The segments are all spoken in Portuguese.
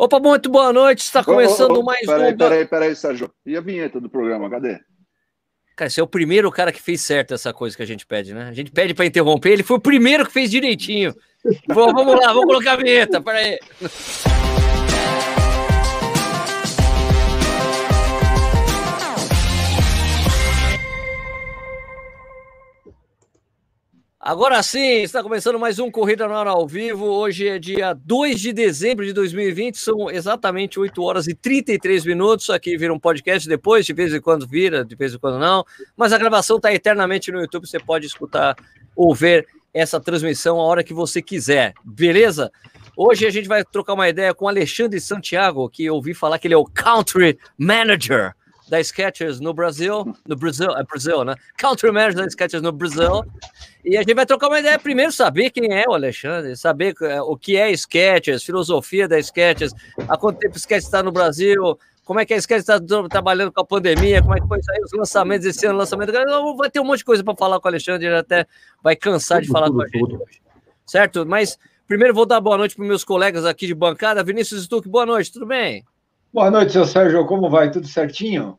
Opa, muito boa noite. Está começando oh, oh, mais peraí, um. Peraí, peraí, Sérgio. E a vinheta do programa, cadê? Cara, você é o primeiro cara que fez certo essa coisa que a gente pede, né? A gente pede para interromper, ele foi o primeiro que fez direitinho. vamos lá, vamos colocar a vinheta, peraí. Agora sim, está começando mais um Corrida na Hora ao vivo. Hoje é dia 2 de dezembro de 2020, são exatamente 8 horas e 33 minutos. Aqui vira um podcast depois, de vez em quando vira, de vez em quando não. Mas a gravação está eternamente no YouTube, você pode escutar ou ver essa transmissão a hora que você quiser, beleza? Hoje a gente vai trocar uma ideia com Alexandre Santiago, que eu ouvi falar que ele é o Country Manager da Skechers no Brasil, no Brasil, é Brasil, né? Country Manager da Skechers no Brasil. E a gente vai trocar uma ideia primeiro, saber quem é o Alexandre, saber é, o que é Sketches, filosofia da Sketches, há quanto tempo Sketches está no Brasil, como é que a Sketches está trabalhando com a pandemia, como é que foi isso aí, os lançamentos esse ano, lançamento. Vai ter um monte de coisa para falar com o Alexandre, ele até vai cansar de falar tudo, com a gente hoje. Certo? Mas primeiro vou dar boa noite para meus colegas aqui de bancada. Vinícius Stuck, boa noite, tudo bem? Boa noite, seu Sérgio, como vai? Tudo certinho?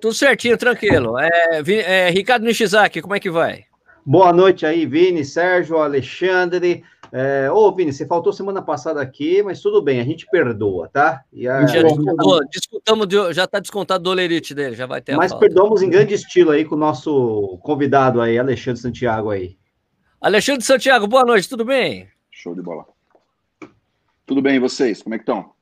Tudo certinho, tranquilo. É, é, Ricardo Nishizaki, como é que vai? Boa noite aí, Vini, Sérgio, Alexandre. É, ô, Vini, você faltou semana passada aqui, mas tudo bem, a gente perdoa, tá? E a... Já descontou, descontamos, de, já tá descontado do olerite dele, já vai ter. Mas perdoamos em grande estilo aí com o nosso convidado aí, Alexandre Santiago aí. Alexandre Santiago, boa noite, tudo bem? Show de bola. Tudo bem, e vocês? Como é que estão?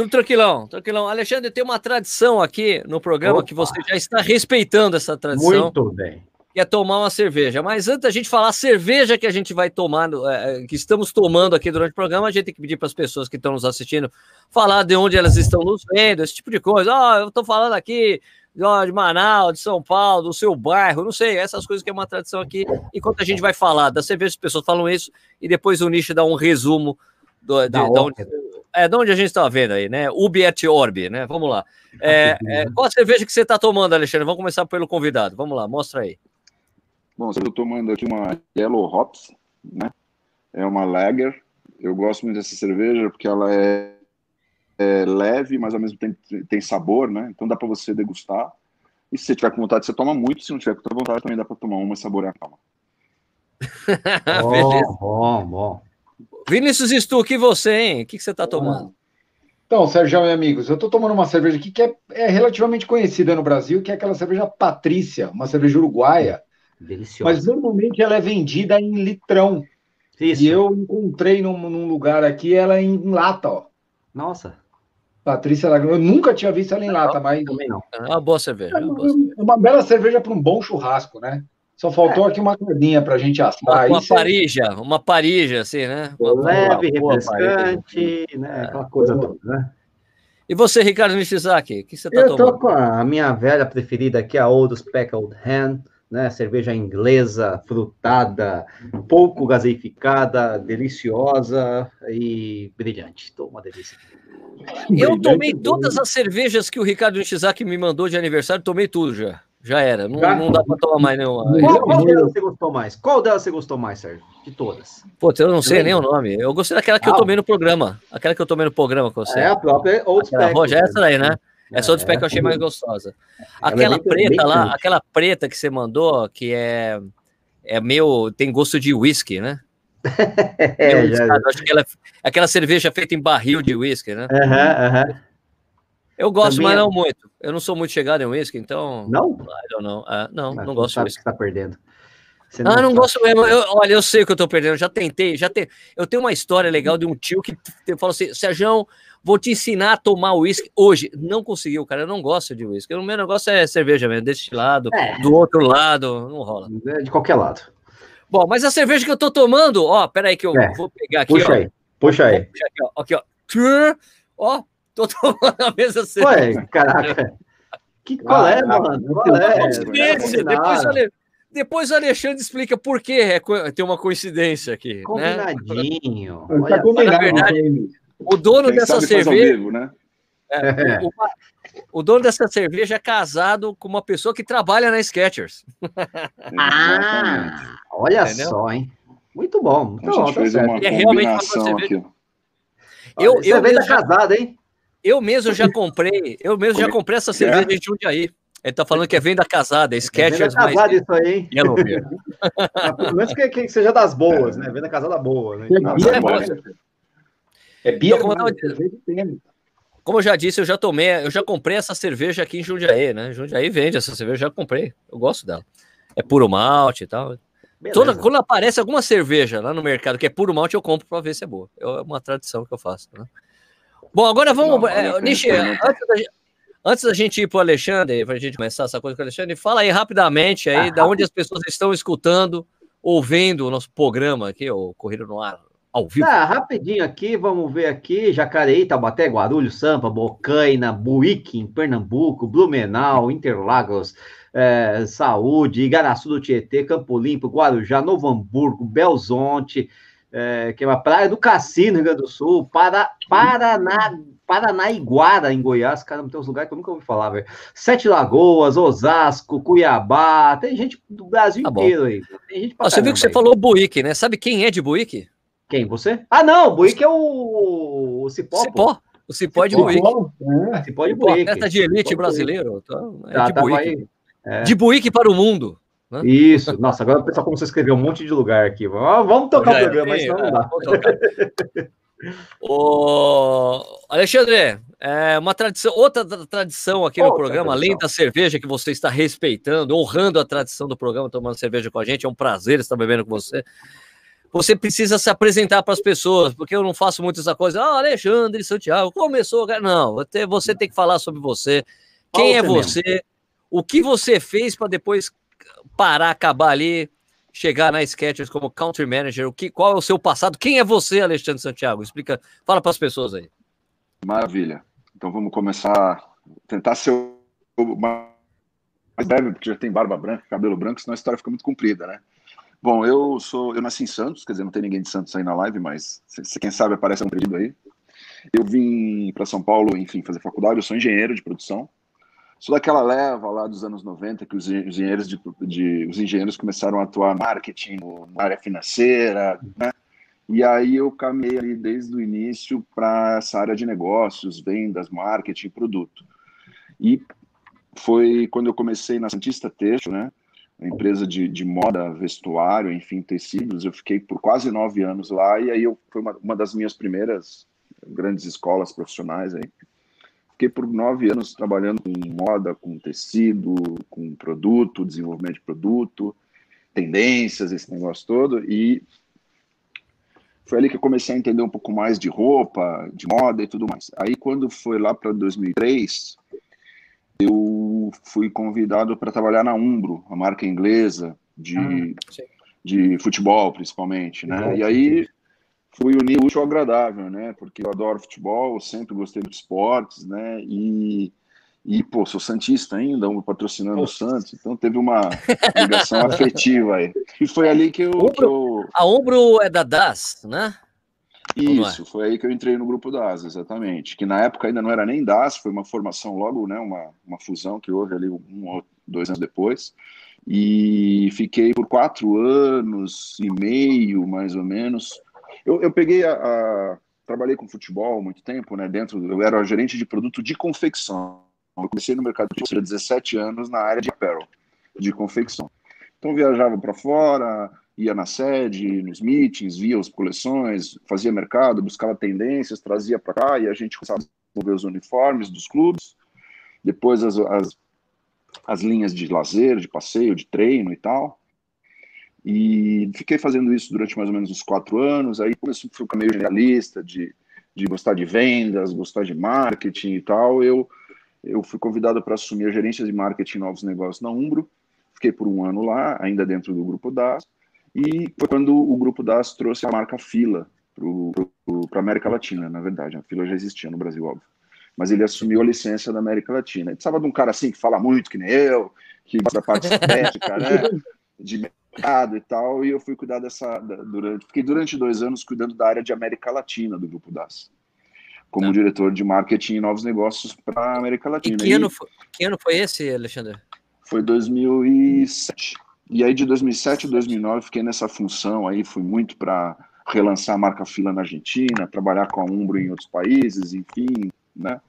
Tudo tranquilão, tranquilão. Alexandre, tem uma tradição aqui no programa Opa. que você já está respeitando essa tradição. Muito bem que é tomar uma cerveja. Mas antes da gente falar a cerveja que a gente vai tomar, é, é, que estamos tomando aqui durante o programa, a gente tem que pedir para as pessoas que estão nos assistindo falar de onde elas estão nos vendo, esse tipo de coisa. Ó, oh, eu estou falando aqui de Manaus, de São Paulo, do seu bairro, não sei, essas coisas que é uma tradição aqui. Enquanto a gente vai falar da cerveja, as pessoas falam isso, e depois o Nicho dá um resumo do, de, da onde, é, de onde a gente está vendo aí, né? Ubi et Orbi, né? Vamos lá. É, é, qual a cerveja que você está tomando, Alexandre? Vamos começar pelo convidado. Vamos lá, mostra aí. Bom, eu estou tomando aqui uma Yellow Hops, né? É uma Lager. Eu gosto muito dessa cerveja porque ela é, é leve, mas ao mesmo tempo tem sabor, né? Então dá para você degustar. E se você tiver com vontade, você toma muito. Se não tiver com vontade, também dá para tomar uma e saborear a calma. bom, bom, bom. Vinícius Stuck, e você, hein? O que, que você está tomando? Então, Sérgio e amigos, eu estou tomando uma cerveja aqui que é, é, relativamente conhecida no Brasil, que é aquela cerveja Patrícia, uma cerveja uruguaia. Deliciosa. Mas normalmente ela é vendida em litrão. Isso. E eu encontrei num, num lugar aqui ela em, em lata, ó. Nossa. Patrícia eu nunca tinha visto ela em lata, mas. Também não. É uma boa cerveja. É uma, uma bela cerveja para um bom churrasco, né? Só faltou é. aqui uma cardinha para a gente assar. Uma, uma parija, uma parija, assim, né? Uma, leve, uma refrescante, né? Aquela coisa toda, né? E você, Ricardo Nishizaki, o que você está tomando? Eu tô com a minha velha preferida aqui, a Old Speckled Hen, né? Cerveja inglesa, frutada, pouco gaseificada, deliciosa e brilhante. Estou uma delícia. Eu tomei todas as cervejas que o Ricardo Nishizaki me mandou de aniversário, tomei tudo já. Já era, não, não dá para tomar mais nenhuma. Qual, qual, delas você gostou mais? Qual delas você gostou mais, Sérgio? De todas? Pô, eu não sei nem o nome. Eu gostei daquela que ah, eu tomei no programa. Aquela que eu tomei no programa com você. É a própria Old Spec. Roger, essa daí, né? Essa outra spec que eu achei mais gostosa. Aquela é preta lá, aquela preta que você mandou, que é, é meio. tem gosto de whisky, né? é, já... Acho que ela, aquela cerveja feita em barril de whisky, né? Uhum, uhum. Eu gosto, Também mas não muito. Eu não sou muito chegado em whisky, então. Não? não, não, não gosto de whisky. Você tá perdendo. Você não ah, não gosto mesmo. Eu, olha, eu sei o que eu tô perdendo. Já tentei, já tem. Eu tenho uma história legal de um tio que falou assim: Sérgio, Vou te ensinar a tomar uísque hoje. Não conseguiu, cara. Eu não gosto de uísque. O meu negócio é cerveja mesmo, desse lado, é. do outro lado, não rola. É de qualquer lado. Bom, mas a cerveja que eu tô tomando, ó, peraí que eu é. vou pegar aqui. Puxa ó. aí, puxa aí. Puxa aqui, ó. Aqui, ó. Ó, tô tomando a mesma cerveja. Ué, caraca. Que qual é, mano? Qual é? Depois, olha, depois o Alexandre explica por que é, tem uma coincidência aqui. Né? Combinadinho. Né? Olha, tá na verdade, o dono Quem dessa cerveja. Vivo, né? É, o, o, dono dessa cerveja é casado com uma pessoa que trabalha na Skechers. ah, olha Entendeu? só, hein? Muito bom. Muito a gente bom, tá fez uma é realmente uma cerveja. Aqui. Eu, eu, eu mesmo casada, hein? Eu mesmo já comprei, eu mesmo já comprei essa cerveja é? de Jundiaí. Ele tá falando que é venda casada, é Skechers. É venda casada isso aí, hein? Pelo menos que, que, seja das boas, né? Venda casada boa, né? É, é bia, então, como, eu, como eu já disse, eu já tomei, eu já comprei essa cerveja aqui em Jundiaí, né? Jundiaí vende essa cerveja, já comprei. Eu gosto dela. É puro malte e tal. Toda, quando aparece alguma cerveja lá no mercado que é puro malte, eu compro para ver se é boa. É uma tradição que eu faço, né? Bom, agora vamos. É, Nishi, antes da, antes da gente ir para o Alexandre, para a gente começar essa coisa com o Alexandre, fala aí rapidamente aí ah, da onde as pessoas estão escutando, ouvindo o nosso programa aqui, o Corrida no Ar, ao vivo. Ah, rapidinho aqui, vamos ver aqui, Jacareí, Taubaté, Guarulhos, Sampa, Bocaina, Buíque, em Pernambuco, Blumenau, Interlagos, é, Saúde, Igaraçu do Tietê, Campo Limpo, Guarujá, Novo Hamburgo, Belzonte, é, que é uma praia do Cassino, Rio Grande do Sul, para, Paraná, Paranaiguara, em Goiás, cara, tem uns lugares que eu nunca ouvi falar, velho. Sete Lagoas, Osasco, Cuiabá, tem gente do Brasil tá inteiro aí. Você viu que você aí. falou Buíque, né? Sabe quem é de Buíque? Quem, você? Ah, não, Buíque é o, o Cipó. Cipó. O Cipó é de Buíque. É. Cipó de Buíque. Atleta de elite brasileiro. Então, é tá, de Buíque. É. De Buíque para o mundo. Né? Isso, nossa, agora o pessoal começou a escrever um monte de lugar aqui. Vamos tocar o programa, mas senão não dá. Ô, Alexandre, é uma tradição, outra tradição aqui outra no programa, tradição. além da cerveja que você está respeitando, honrando a tradição do programa, tomando cerveja com a gente, é um prazer estar bebendo com você. Você precisa se apresentar para as pessoas, porque eu não faço muito essa coisa. Ah, Alexandre Santiago começou. Não, você tem que falar sobre você. Quem é você? Mesmo. O que você fez para depois parar, acabar ali, chegar na Sketchers como country manager? O que, qual é o seu passado? Quem é você, Alexandre Santiago? Explica, fala para as pessoas aí. Maravilha. Então vamos começar, tentar ser o mais breve, porque já tem barba branca, cabelo branco, senão a história fica muito comprida, né? Bom, eu sou, eu nasci em Santos, quer dizer, não tem ninguém de Santos aí na live, mas quem sabe aparece um pedido aí. Eu vim para São Paulo, enfim, fazer faculdade, eu sou engenheiro de produção, Sou daquela leva lá dos anos 90 que os engenheiros, de, de os engenheiros começaram a atuar marketing, na área financeira, né? E aí eu caminhei ali desde o início para essa área de negócios, vendas, marketing, produto. E foi quando eu comecei na Santista Texto, né? Empresa de, de moda, vestuário, enfim, tecidos. Eu fiquei por quase nove anos lá e aí eu, foi uma, uma das minhas primeiras grandes escolas profissionais aí. Fiquei por nove anos trabalhando com moda, com tecido, com produto, desenvolvimento de produto, tendências, esse negócio todo. E foi ali que eu comecei a entender um pouco mais de roupa, de moda e tudo mais. Aí, quando foi lá para 2003, eu fui convidado para trabalhar na Umbro, a marca inglesa de, ah, de futebol, principalmente, né? E aí fui unir o útil ao agradável, né? Porque eu adoro futebol, sempre gostei de esportes, né? E, e pô, sou Santista ainda, um patrocinando o Santos, então teve uma ligação afetiva aí. E foi ali que eu, Ombro, que eu... A Ombro é da DAS, né? É? Isso, foi aí que eu entrei no grupo DAS, exatamente. Que na época ainda não era nem DAS, foi uma formação logo, né? Uma, uma fusão que houve ali um ou dois anos depois. E fiquei por quatro anos e meio, mais ou menos, eu, eu peguei a, a, Trabalhei com futebol muito tempo, né? Dentro, eu era gerente de produto de confecção. Eu comecei no mercado de 17 anos na área de apparel, de confecção. Então viajava para fora, ia na sede, nos meetings, via as coleções, fazia mercado, buscava tendências, trazia para cá e a gente começava a desenvolver os uniformes dos clubes. Depois as, as, as linhas de lazer, de passeio, de treino e tal. E fiquei fazendo isso durante mais ou menos uns quatro anos. Aí comecei a ficar meio generalista, de, de gostar de vendas, gostar de marketing e tal. Eu, eu fui convidado para assumir a gerência de marketing e novos negócios na Umbro. Fiquei por um ano lá, ainda dentro do Grupo DAS. E foi quando o Grupo DAS trouxe a marca Fila para a América Latina, na verdade. A Fila já existia no Brasil, óbvio. Mas ele assumiu a licença da América Latina. Ele precisava de um cara assim que fala muito, que nem eu, que gosta da parte estética, né? De e tal, e eu fui cuidar dessa. Durante, fiquei durante dois anos cuidando da área de América Latina do Grupo DAS, como tá. diretor de marketing e novos negócios para a América Latina. E que, ano foi, que ano foi esse, Alexandre? Foi 2007. E aí, de 2007 a 2009, fiquei nessa função aí, fui muito para relançar a marca Fila na Argentina, trabalhar com a Umbro em outros países, enfim, né?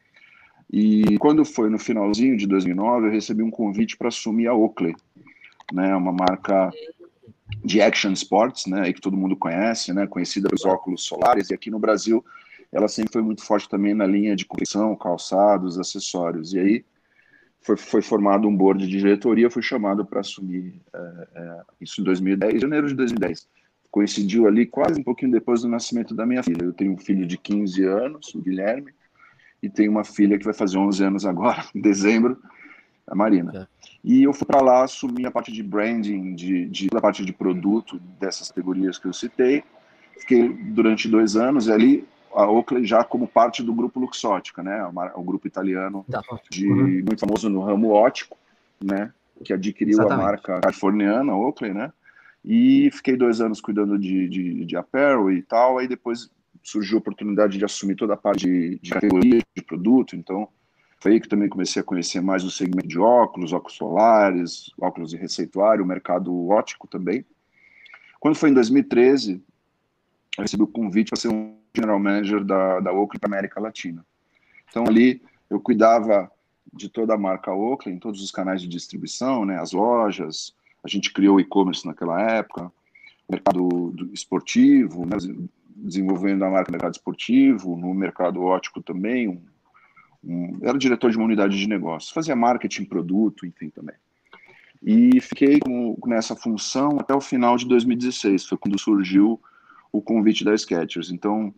E quando foi no finalzinho de 2009, eu recebi um convite para assumir a Oakley, né? Uma marca de action sports, né? Que todo mundo conhece, né? Conhecida pelos óculos solares e aqui no Brasil ela sempre foi muito forte também na linha de confecção, calçados, acessórios. E aí foi, foi formado um board de diretoria, fui chamado para assumir é, é, isso em 2010, janeiro de 2010 coincidiu ali quase um pouquinho depois do nascimento da minha filha. Eu tenho um filho de 15 anos, o Guilherme, e tenho uma filha que vai fazer 11 anos agora, em dezembro, a Marina. É. E eu fui para lá assumir a parte de branding, de, de a parte de produto dessas categorias que eu citei. Fiquei durante dois anos e ali a Oakley já como parte do grupo Luxótica, né? O grupo italiano de uhum. muito famoso no ramo ótico, né? Que adquiriu Exatamente. a marca californiana Oakley, né? E fiquei dois anos cuidando de, de, de apparel e tal. Aí depois surgiu a oportunidade de assumir toda a parte de, de categoria de produto. Então, foi aí que também comecei a conhecer mais o segmento de óculos, óculos solares, óculos de receituário, o mercado óptico também. Quando foi em 2013, eu recebi o convite para ser um general manager da, da Oakley para América Latina. Então, ali eu cuidava de toda a marca Oakley, em todos os canais de distribuição, né, as lojas, a gente criou e-commerce naquela época, mercado esportivo, né, desenvolvendo a marca no mercado esportivo, no mercado ótico também. Um, era diretor de uma unidade de negócio, fazia marketing, produto, enfim, também. E fiquei com, nessa função até o final de 2016, foi quando surgiu o convite da Skechers. Então,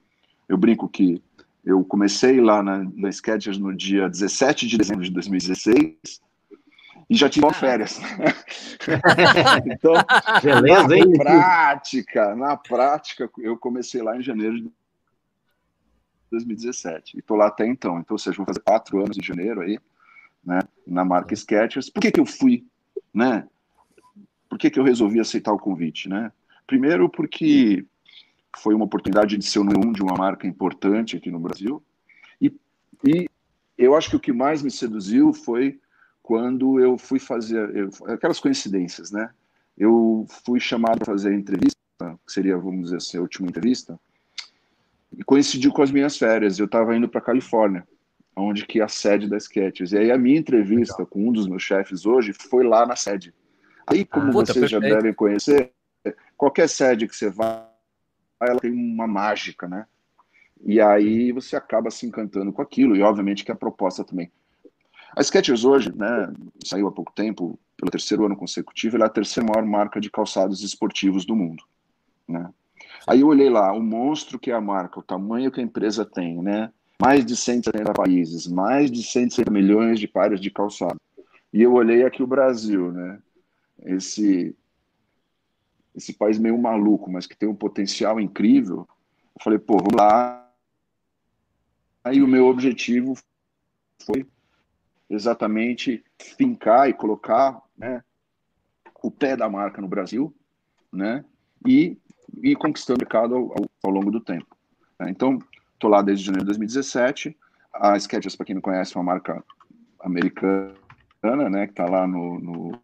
eu brinco que eu comecei lá na, na Skechers no dia 17 de dezembro de 2016, e já tive férias. então, Beleza, na hein? prática, na prática, eu comecei lá em janeiro de 2017 e estou lá até então. Então, ou seja, vou fazer quatro anos em janeiro aí, né, na marca Skechers. Por que que eu fui, né? Por que que eu resolvi aceitar o convite, né? Primeiro porque foi uma oportunidade de ser o número um de uma marca importante aqui no Brasil e, e eu acho que o que mais me seduziu foi quando eu fui fazer eu, aquelas coincidências, né? Eu fui chamado para fazer a entrevista, que seria, vamos dizer assim, a última entrevista, e coincidiu com as minhas férias. Eu estava indo para Califórnia, onde que é a sede da Sketches. E aí a minha entrevista Legal. com um dos meus chefes hoje foi lá na sede. Aí, como ah, vocês já devem conhecer, qualquer sede que você vai, ela tem uma mágica, né? E aí você acaba se encantando com aquilo, e obviamente que a proposta também a Skechers hoje, né, saiu há pouco tempo, pelo terceiro ano consecutivo, ela é a terceira maior marca de calçados esportivos do mundo, né? Aí eu olhei lá, o monstro que é a marca, o tamanho que a empresa tem, né? Mais de 170 países, mais de 170 milhões de pares de calçado. E eu olhei aqui o Brasil, né? Esse esse país meio maluco, mas que tem um potencial incrível. Eu falei, pô, vamos lá. Aí o meu objetivo foi exatamente fincar e colocar né, o pé da marca no Brasil, né, e, e conquistando o mercado ao, ao longo do tempo. Né. Então, estou lá desde janeiro de 2017. A Skechers, para quem não conhece, é uma marca americana, né, que está lá no, no,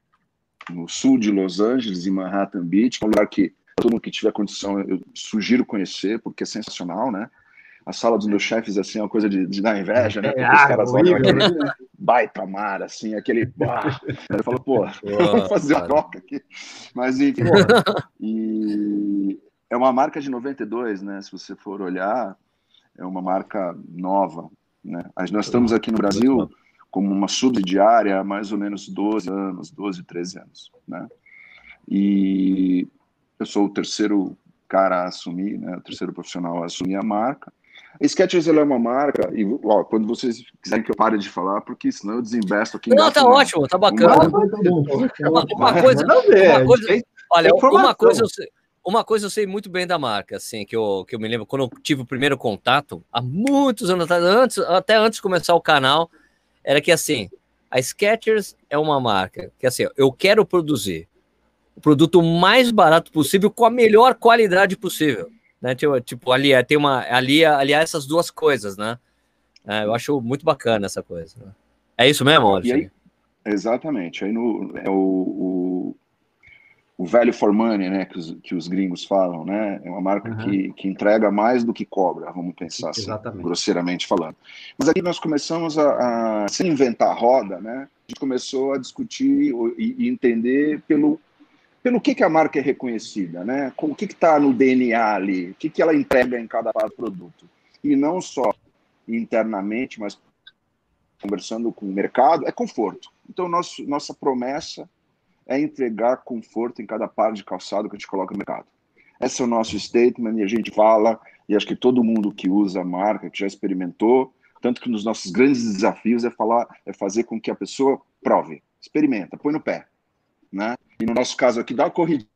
no, sul de Los Angeles, em Manhattan Beach, é um lugar que todo mundo que tiver condição, eu sugiro conhecer, porque é sensacional, né? A sala dos meus chefes, assim, é uma coisa de, de dar inveja, né? Porque os caras olham aquele baita mar, assim, aquele. Bah, eu falo, pô, vamos fazer a troca aqui. Mas, enfim, e é uma marca de 92, né? Se você for olhar, é uma marca nova, né? Nós estamos aqui no Brasil como uma subsidiária há mais ou menos 12 anos, 12, 13 anos, né? E eu sou o terceiro cara a assumir, né, o terceiro profissional a assumir a marca. A Skechers é uma marca, e ó, quando vocês quiserem que eu pare de falar, porque senão eu desinvesto aqui. Não, tá ótimo, tá bacana. Uma, uma coisa, uma coisa, olha, uma coisa, eu sei, uma coisa eu sei muito bem da marca, assim, que eu, que eu me lembro quando eu tive o primeiro contato, há muitos anos atrás, antes, até antes de começar o canal, era que assim, a Skechers é uma marca que assim, eu quero produzir o produto mais barato possível com a melhor qualidade possível né? Tipo, tipo ali é, tem uma ali ali há essas duas coisas, né? É, eu acho muito bacana essa coisa. Né? É isso mesmo, Aí, exatamente. Aí no é o, o, o value for money, né, que os, que os gringos falam, né? É uma marca uhum. que, que entrega mais do que cobra, vamos pensar assim, Exatamente. grosseiramente falando. Mas aqui nós começamos a, a sem inventar a roda, né? A gente começou a discutir e entender pelo pelo que, que a marca é reconhecida, né? O que está no DNA ali, o que, que ela entrega em cada produto. E não só internamente, mas conversando com o mercado, é conforto. Então, nosso, nossa promessa é entregar conforto em cada par de calçado que a gente coloca no mercado. Esse é o nosso statement e a gente fala, e acho que todo mundo que usa a marca, que já experimentou, tanto que nos nossos grandes desafios é falar, é fazer com que a pessoa prove, experimenta, põe no pé, né? E no nosso caso aqui, dá uma corridinha.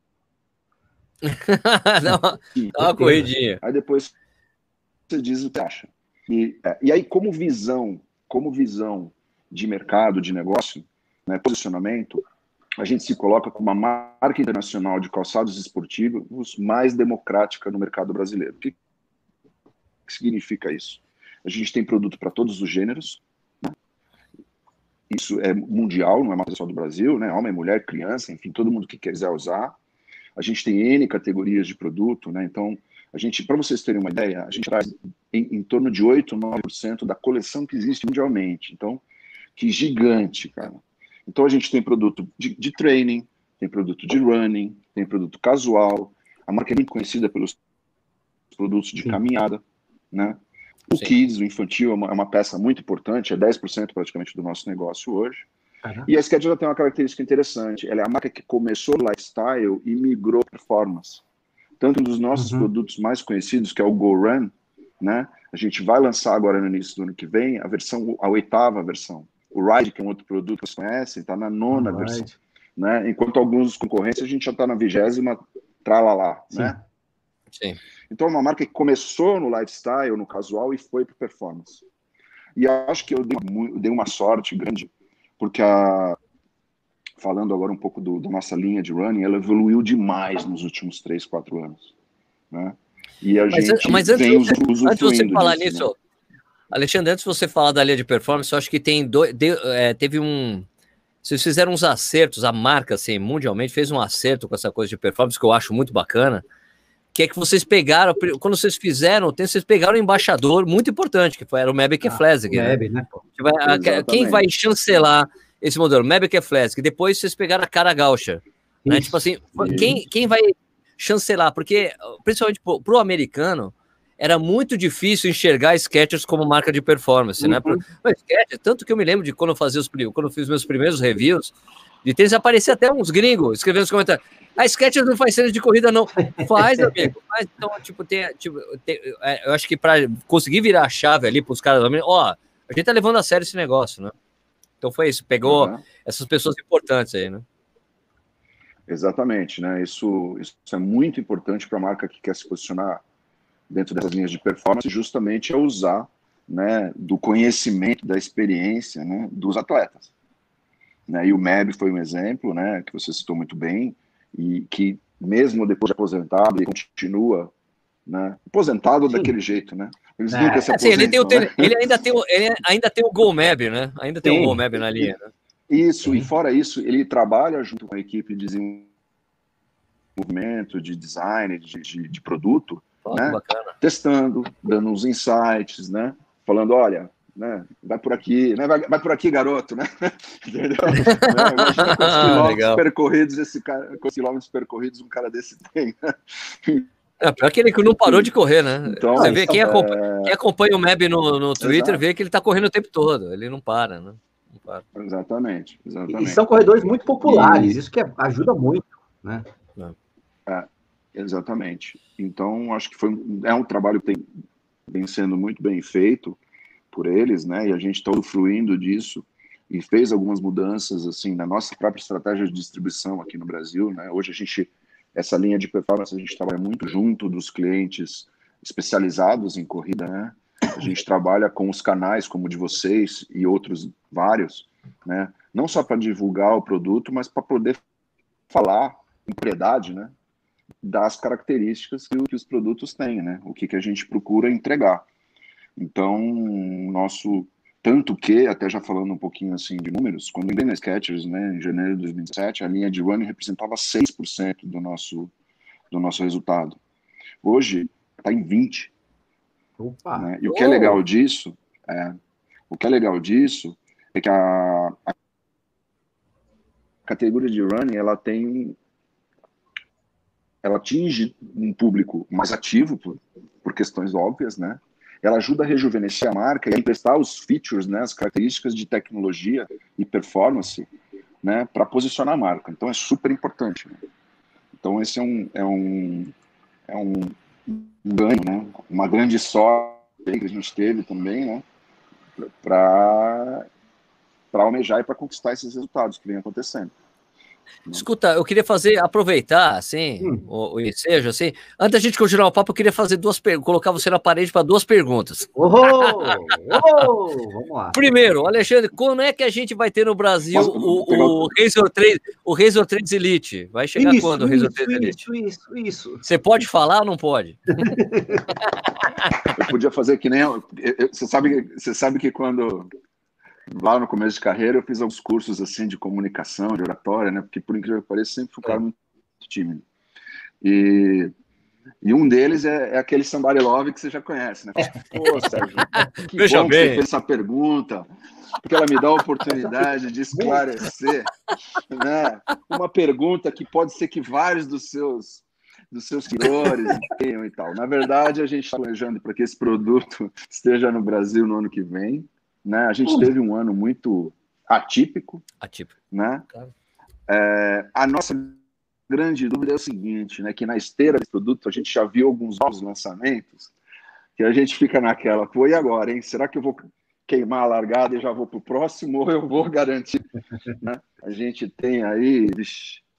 dá, uma, dá uma corridinha. Aí depois você diz o que acha. E, é, e aí, como visão, como visão de mercado, de negócio, né, posicionamento, a gente se coloca como uma marca internacional de calçados esportivos mais democrática no mercado brasileiro. O que, que significa isso? A gente tem produto para todos os gêneros. Isso é mundial, não é mais só do Brasil, né? Homem, mulher, criança, enfim, todo mundo que quiser usar. A gente tem N categorias de produto, né? Então, a gente, para vocês terem uma ideia, a gente traz em, em torno de 8, 9% da coleção que existe mundialmente. Então, que gigante, cara. Então a gente tem produto de, de training, tem produto de running, tem produto casual. A marca é muito conhecida pelos produtos de caminhada, né? O Sim. Kids, o infantil, é uma, é uma, peça muito importante, é 10% praticamente do nosso negócio hoje. Uhum. E a Skechers já tem uma característica interessante, ela é a marca que começou lifestyle e migrou performance. Tanto um dos nossos uhum. produtos mais conhecidos, que é o Go Run, né? A gente vai lançar agora no início do ano que vem a versão, a oitava versão. O Ride, que é um outro produto que vocês conhecem, está na nona versão. Né? Enquanto alguns concorrentes a gente já está na vigésima tralalá, né? Sim. Então, é uma marca que começou no lifestyle, no casual, e foi para performance. E acho que eu dei, uma sorte grande, porque a, falando agora um pouco do, da nossa linha de running, ela evoluiu demais nos últimos 3, 4 anos. Né? E a mas, gente mas antes, antes, antes de você falar disso, nisso, né? Alexandre, antes de você falar da linha de performance, eu acho que tem dois, de, é, teve um. Vocês fizeram uns acertos, a marca, assim, mundialmente, fez um acerto com essa coisa de performance que eu acho muito bacana. Que é que vocês pegaram, quando vocês fizeram, vocês pegaram um embaixador muito importante, que foi, era o Mebeke ah, Flesig. Né? né? quem vai chancelar esse modelo? Mebeke Flesig. Depois vocês pegaram a cara gaúcha. Né? Tipo assim, quem, quem vai chancelar? Porque, principalmente para o americano, era muito difícil enxergar Skechers como marca de performance, né? uhum. né? Mas Skechers, tanto que eu me lembro de quando eu fazia os quando eu fiz meus primeiros reviews de tênis, aparecia até uns gringos escrevendo nos comentários. A Skechers não faz tênis de corrida, não. Faz, amigo. Faz. Então, tipo, tem, tipo tem, é, eu acho que para conseguir virar a chave ali para os caras, ó, a gente tá levando a sério esse negócio, né? Então foi isso, pegou uhum. essas pessoas importantes aí, né? Exatamente, né? Isso, isso é muito importante para a marca que quer se posicionar dentro dessas linhas de performance justamente é usar né, do conhecimento, da experiência né, dos atletas. Né, e o MEB foi um exemplo né, que você citou muito bem, e que mesmo depois de aposentado, ele continua né, aposentado Sim. daquele jeito, né? Eles é. nunca se assim, ele, tem né? ele, ainda tem o, ele ainda tem o GoMab, né? Ainda tem, tem o GoMab na linha. Né? Isso, Sim. e fora isso, ele trabalha junto com a equipe de desenvolvimento, de design, de, de, de produto, né? Testando, dando uns insights, né? Falando, olha, né? Vai por aqui, né? Vai, vai por aqui, garoto, né? Entendeu? né? Com os quilômetros percorridos, esse cara, com os quilômetros percorridos, um cara desse tem. Né? É, pior que ele não parou de correr, né? Então, Você vê, quem acompanha, quem acompanha o Meb no, no Twitter Exato. vê que ele tá correndo o tempo todo, ele não para, né? Não para. Exatamente, exatamente. E são corredores muito populares, e... isso que é, ajuda muito, né? É. Exatamente. Então, acho que foi, é um trabalho que tem, vem sendo muito bem feito por eles, né? E a gente está usufruindo disso e fez algumas mudanças, assim, na nossa própria estratégia de distribuição aqui no Brasil, né? Hoje a gente, essa linha de performance, a gente trabalha muito junto dos clientes especializados em corrida, né? A gente trabalha com os canais como o de vocês e outros vários, né? Não só para divulgar o produto, mas para poder falar com propriedade, né? das características que, que os produtos têm, né? O que, que a gente procura entregar. Então, nosso tanto que, até já falando um pouquinho assim de números, quando eu entrei na Skechers, né, em janeiro de 2007, a linha de running representava 6% do nosso, do nosso resultado. Hoje está em 20%. Opa. Né? E o que é legal disso, é, o que é legal disso é que a, a categoria de running ela tem ela atinge um público mais ativo por, por questões óbvias, né? Ela ajuda a rejuvenescer a marca e a emprestar os features, né, as características de tecnologia e performance, né, para posicionar a marca. Então é super importante. Né? Então esse é um é um é um ganho, né? Uma grande sorte que a gente teve também, né? Para para almejar e para conquistar esses resultados que vem acontecendo. Escuta, eu queria fazer, aproveitar, assim, hum. o, o ensejo, assim, antes da gente continuar o papo, eu queria fazer duas perguntas, colocar você na parede para duas perguntas. Oh, oh, vamos lá. Primeiro, Alexandre, quando é que a gente vai ter no Brasil o, o Razor 3, o Razor 3 Elite? Vai chegar isso, quando o Razor 3 Elite? Isso, isso, isso. Você pode falar ou não pode? eu podia fazer que nem. Eu, eu, você, sabe, você sabe que quando lá no começo de carreira eu fiz alguns cursos assim de comunicação, de oratória, né? Porque por incrível que pareça sempre fui um cara muito tímido. E, e um deles é, é, aquele Somebody Love que você já conhece, né? Pô, Sérgio, que Veja bom bem. que você fez essa pergunta, porque ela me dá a oportunidade de esclarecer, né? Uma pergunta que pode ser que vários dos seus dos seus seguidores tenham e tal. Na verdade, a gente está planejando para que esse produto esteja no Brasil no ano que vem. Né? A gente teve um ano muito atípico. Atípico. Né? Claro. É, a nossa grande dúvida é o seguinte, né? Que na esteira desse produto a gente já viu alguns novos lançamentos que a gente fica naquela, pô, e agora, hein? Será que eu vou queimar a largada e já vou para o próximo ou eu vou garantir? né? A gente tem aí,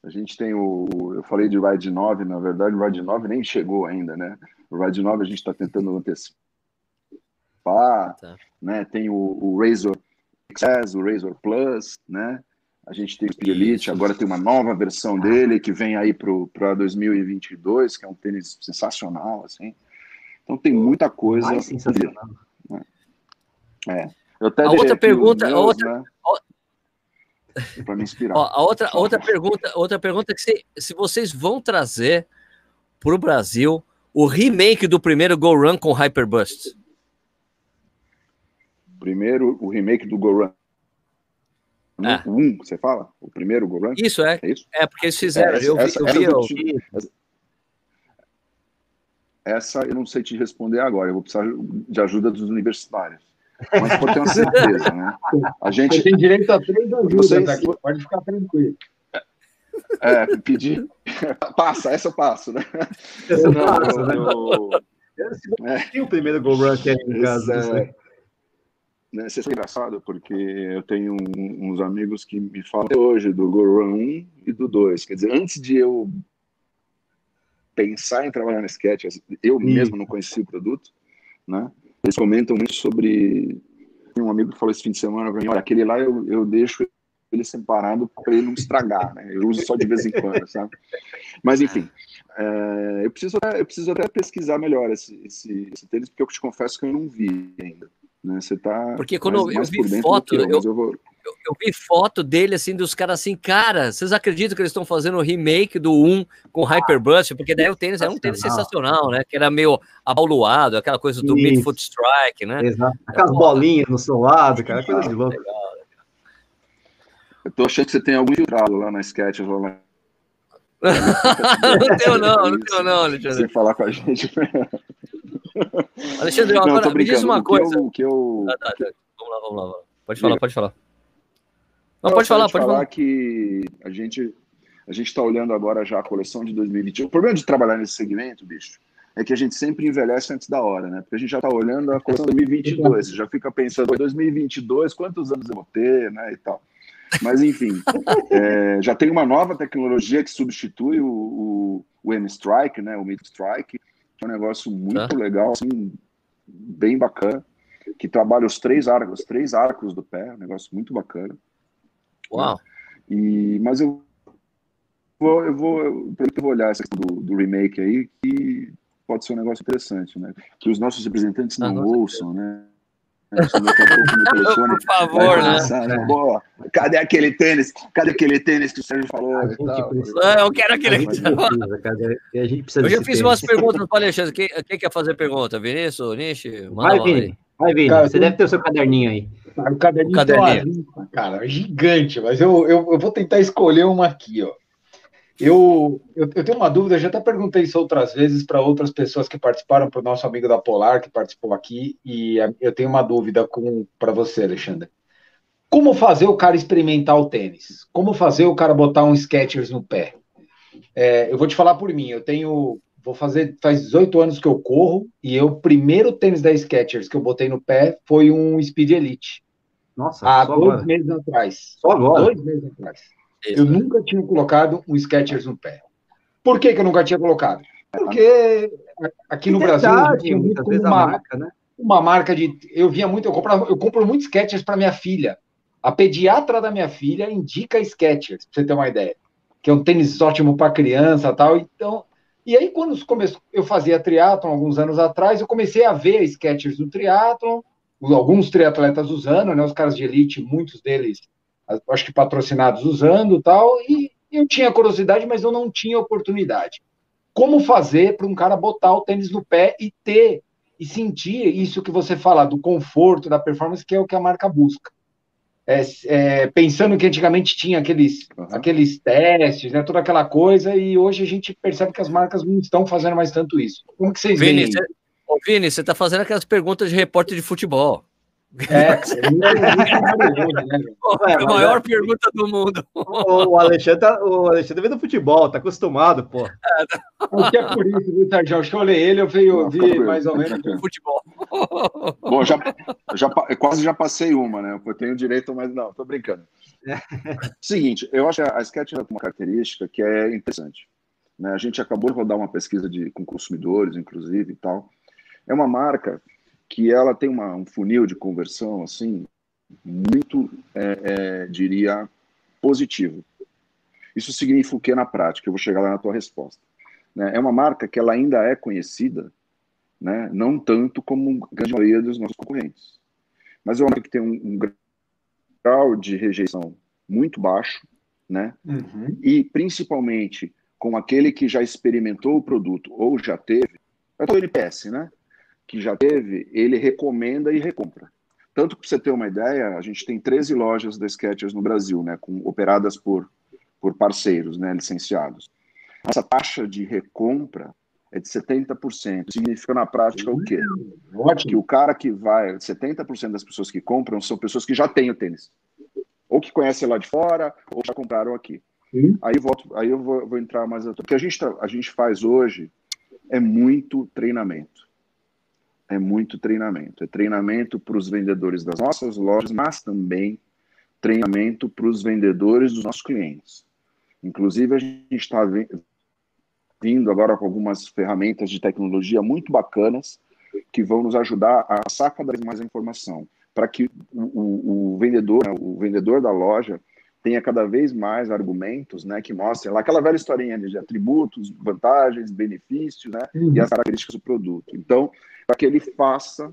a gente tem o, eu falei de Ride 9, na verdade o Ride 9 nem chegou ainda, né? O Ride 9 a gente está tentando antecipar, tá. né? Tem o, o Razor XS, o Razor Plus, né? A gente tem o Speed Elite, agora tem uma nova versão dele que vem aí para 2022, que é um tênis sensacional, assim. Então tem muita coisa. Ai, sensacional. Né? É. Eu até a outra pergunta, meus, outra, né? para me inspirar. Ó, a outra, outra pergunta, outra pergunta é que se, se vocês vão trazer para o Brasil o remake do primeiro Go Run com Hyperbust. Primeiro, o remake do Go Run. É. Um, você fala? O primeiro Go Run? Isso, é. É, isso? é porque eles fizeram. É, eu vi, essa, eu, vi, eu vi. Essa eu não sei te responder agora. Eu vou precisar de ajuda dos universitários. Mas pode ter uma certeza, né? A gente... Você tem direito a três ajudas Vocês... aqui. Pode ficar tranquilo. É, pedir. Passa, essa eu passo, né? Essa eu, passo, né? Eu, eu... É. Tem o primeiro Go Run que é em casa. É... Né? Isso é engraçado, porque eu tenho um, uns amigos que me falam até hoje do Go Run 1 e do 2. Quer dizer, antes de eu pensar em trabalhar na Sketch, eu mesmo não conhecia o produto, né? Eles comentam muito sobre. Um amigo que falou esse fim de semana para mim: olha, aquele lá eu, eu deixo ele separado para ele não estragar, né? Eu uso só de vez em quando, sabe? Mas enfim, é, eu, preciso até, eu preciso até pesquisar melhor esse, esse, esse tênis, porque eu te confesso que eu não vi ainda. Né? Você tá Porque quando mais, eu, mais vi foto, eu, eu, eu, vou... eu, vi foto dele assim, dos caras assim, cara, vocês acreditam que eles estão fazendo o remake do 1 com Hyperburst? Porque daí o tênis é um tênis sensacional, né? Que era meio abauluado, aquela coisa do midfoot strike, né? Exato. Aquelas é, bolinhas no seu lado, cara, coisa de louco. Legal. Eu tô achando que você tem algum infiltrado lá na sketch, lá não tenho não, não tenho não, Alexandre. Sem falar com a gente. Alexandre, agora não, me diz uma coisa. Que eu, que eu... Ah, tá, tá. Vamos lá, vamos lá. Pode falar, pode falar. Não, não pode falar, pode falar. que a gente a gente está olhando agora já a coleção de 2021. O problema de trabalhar nesse segmento, bicho, é que a gente sempre envelhece antes da hora, né? Porque a gente já está olhando a coleção de 2022, você já fica pensando, 2022, quantos anos eu vou ter, né, e tal. Mas, enfim, é, já tem uma nova tecnologia que substitui o, o, o M-Strike, né, o Mid-Strike, é um negócio muito tá. legal, assim, bem bacana, que trabalha os três arcos, os três arcos do pé, um negócio muito bacana. Uau! E, mas eu vou, eu vou, eu vou olhar essa do, do remake aí, que pode ser um negócio interessante, né? Que os nossos representantes não, ouçam, né? Por favor, né? Né? Boa, cadê aquele tênis? Cadê aquele tênis que o Sérgio falou? É, eu quero aquele. Eu já fiz umas perguntas para o Alexandre. Quem, quem, quer fazer pergunta? Vinícius, Nishi? Vai, Vini. Vai, Vini. Cara, você deve ter o seu caderninho aí. O caderninho, o caderninho. cara, gigante, mas eu, eu, eu vou tentar escolher uma aqui, ó. Eu, eu, eu, tenho uma dúvida, já até perguntei isso outras vezes para outras pessoas que participaram, para o nosso amigo da Polar, que participou aqui, e eu tenho uma dúvida para você, Alexandre. Como fazer o cara experimentar o tênis? Como fazer o cara botar um Skechers no pé? É, eu vou te falar por mim, eu tenho, vou fazer, faz 18 anos que eu corro, e eu, o primeiro tênis da Skechers que eu botei no pé foi um Speed Elite. Nossa, há dois agora. meses atrás. Só agora? Dois meses atrás. Eu nunca tinha colocado um Skechers no pé. Por que, que eu nunca tinha colocado? Porque aqui no Brasil tinha muito uma marca, né? Uma marca de. Eu via muito, eu compro, eu compro muito Skechers para minha filha. A pediatra da minha filha indica Skechers, para você ter uma ideia. Que é um tênis ótimo para criança tal. Então, e aí, quando começou, eu fazia triatlon alguns anos atrás, eu comecei a ver Skechers no triatlon, alguns triatletas usando, né? Os caras de elite, muitos deles acho que patrocinados usando tal, e eu tinha curiosidade, mas eu não tinha oportunidade. Como fazer para um cara botar o tênis no pé e ter e sentir isso que você fala do conforto, da performance, que é o que a marca busca. É, é, pensando que antigamente tinha aqueles, uhum. aqueles testes, né, toda aquela coisa, e hoje a gente percebe que as marcas não estão fazendo mais tanto isso. Como que vocês Vini, veem? Vini, você está fazendo aquelas perguntas de repórter de futebol. É, é a maior pergunta do mundo. O Alexandre, tá, o Alexandre vem do futebol, tá acostumado, pô. É, Acho que é por isso, viu, Sérgio? Acho que eu olhei ele, eu vi, eu vi mais ou menos futebol. Bom, já, já, quase já passei uma, né? Eu tenho direito, mas não, tô brincando. Seguinte, eu acho que a Sketch tem uma característica que é interessante. Né? A gente acabou de rodar uma pesquisa de, com consumidores, inclusive, e tal. É uma marca que ela tem uma, um funil de conversão assim muito, é, é, diria, positivo. Isso significa o que na prática? Eu vou chegar lá na tua resposta. Né? É uma marca que ela ainda é conhecida, né? não tanto como a grande maioria dos nossos concorrentes, mas é uma marca que tem um, um grau de rejeição muito baixo, né? Uhum. E principalmente com aquele que já experimentou o produto ou já teve, é o NPS, né? Que já teve, ele recomenda e recompra. Tanto para você ter uma ideia, a gente tem 13 lojas da Skechers no Brasil, né, com, operadas por, por parceiros, né, licenciados. Essa taxa de recompra é de 70%. Significa na prática o quê? Ótimo. Que o cara que vai, 70% das pessoas que compram são pessoas que já têm o tênis. Ou que conhecem lá de fora, ou já compraram aqui. Aí, volto, aí eu vou, vou entrar mais. O que a gente, tá, a gente faz hoje é muito treinamento é muito treinamento. É treinamento para os vendedores das nossas lojas, mas também treinamento para os vendedores dos nossos clientes. Inclusive, a gente está vindo agora com algumas ferramentas de tecnologia muito bacanas que vão nos ajudar a vez mais informação para que o, o, o vendedor, né, o vendedor da loja, tenha cada vez mais argumentos, né, que mostrem lá aquela velha historinha de atributos, vantagens, benefícios, né, uhum. e as características do produto. Então, para que ele faça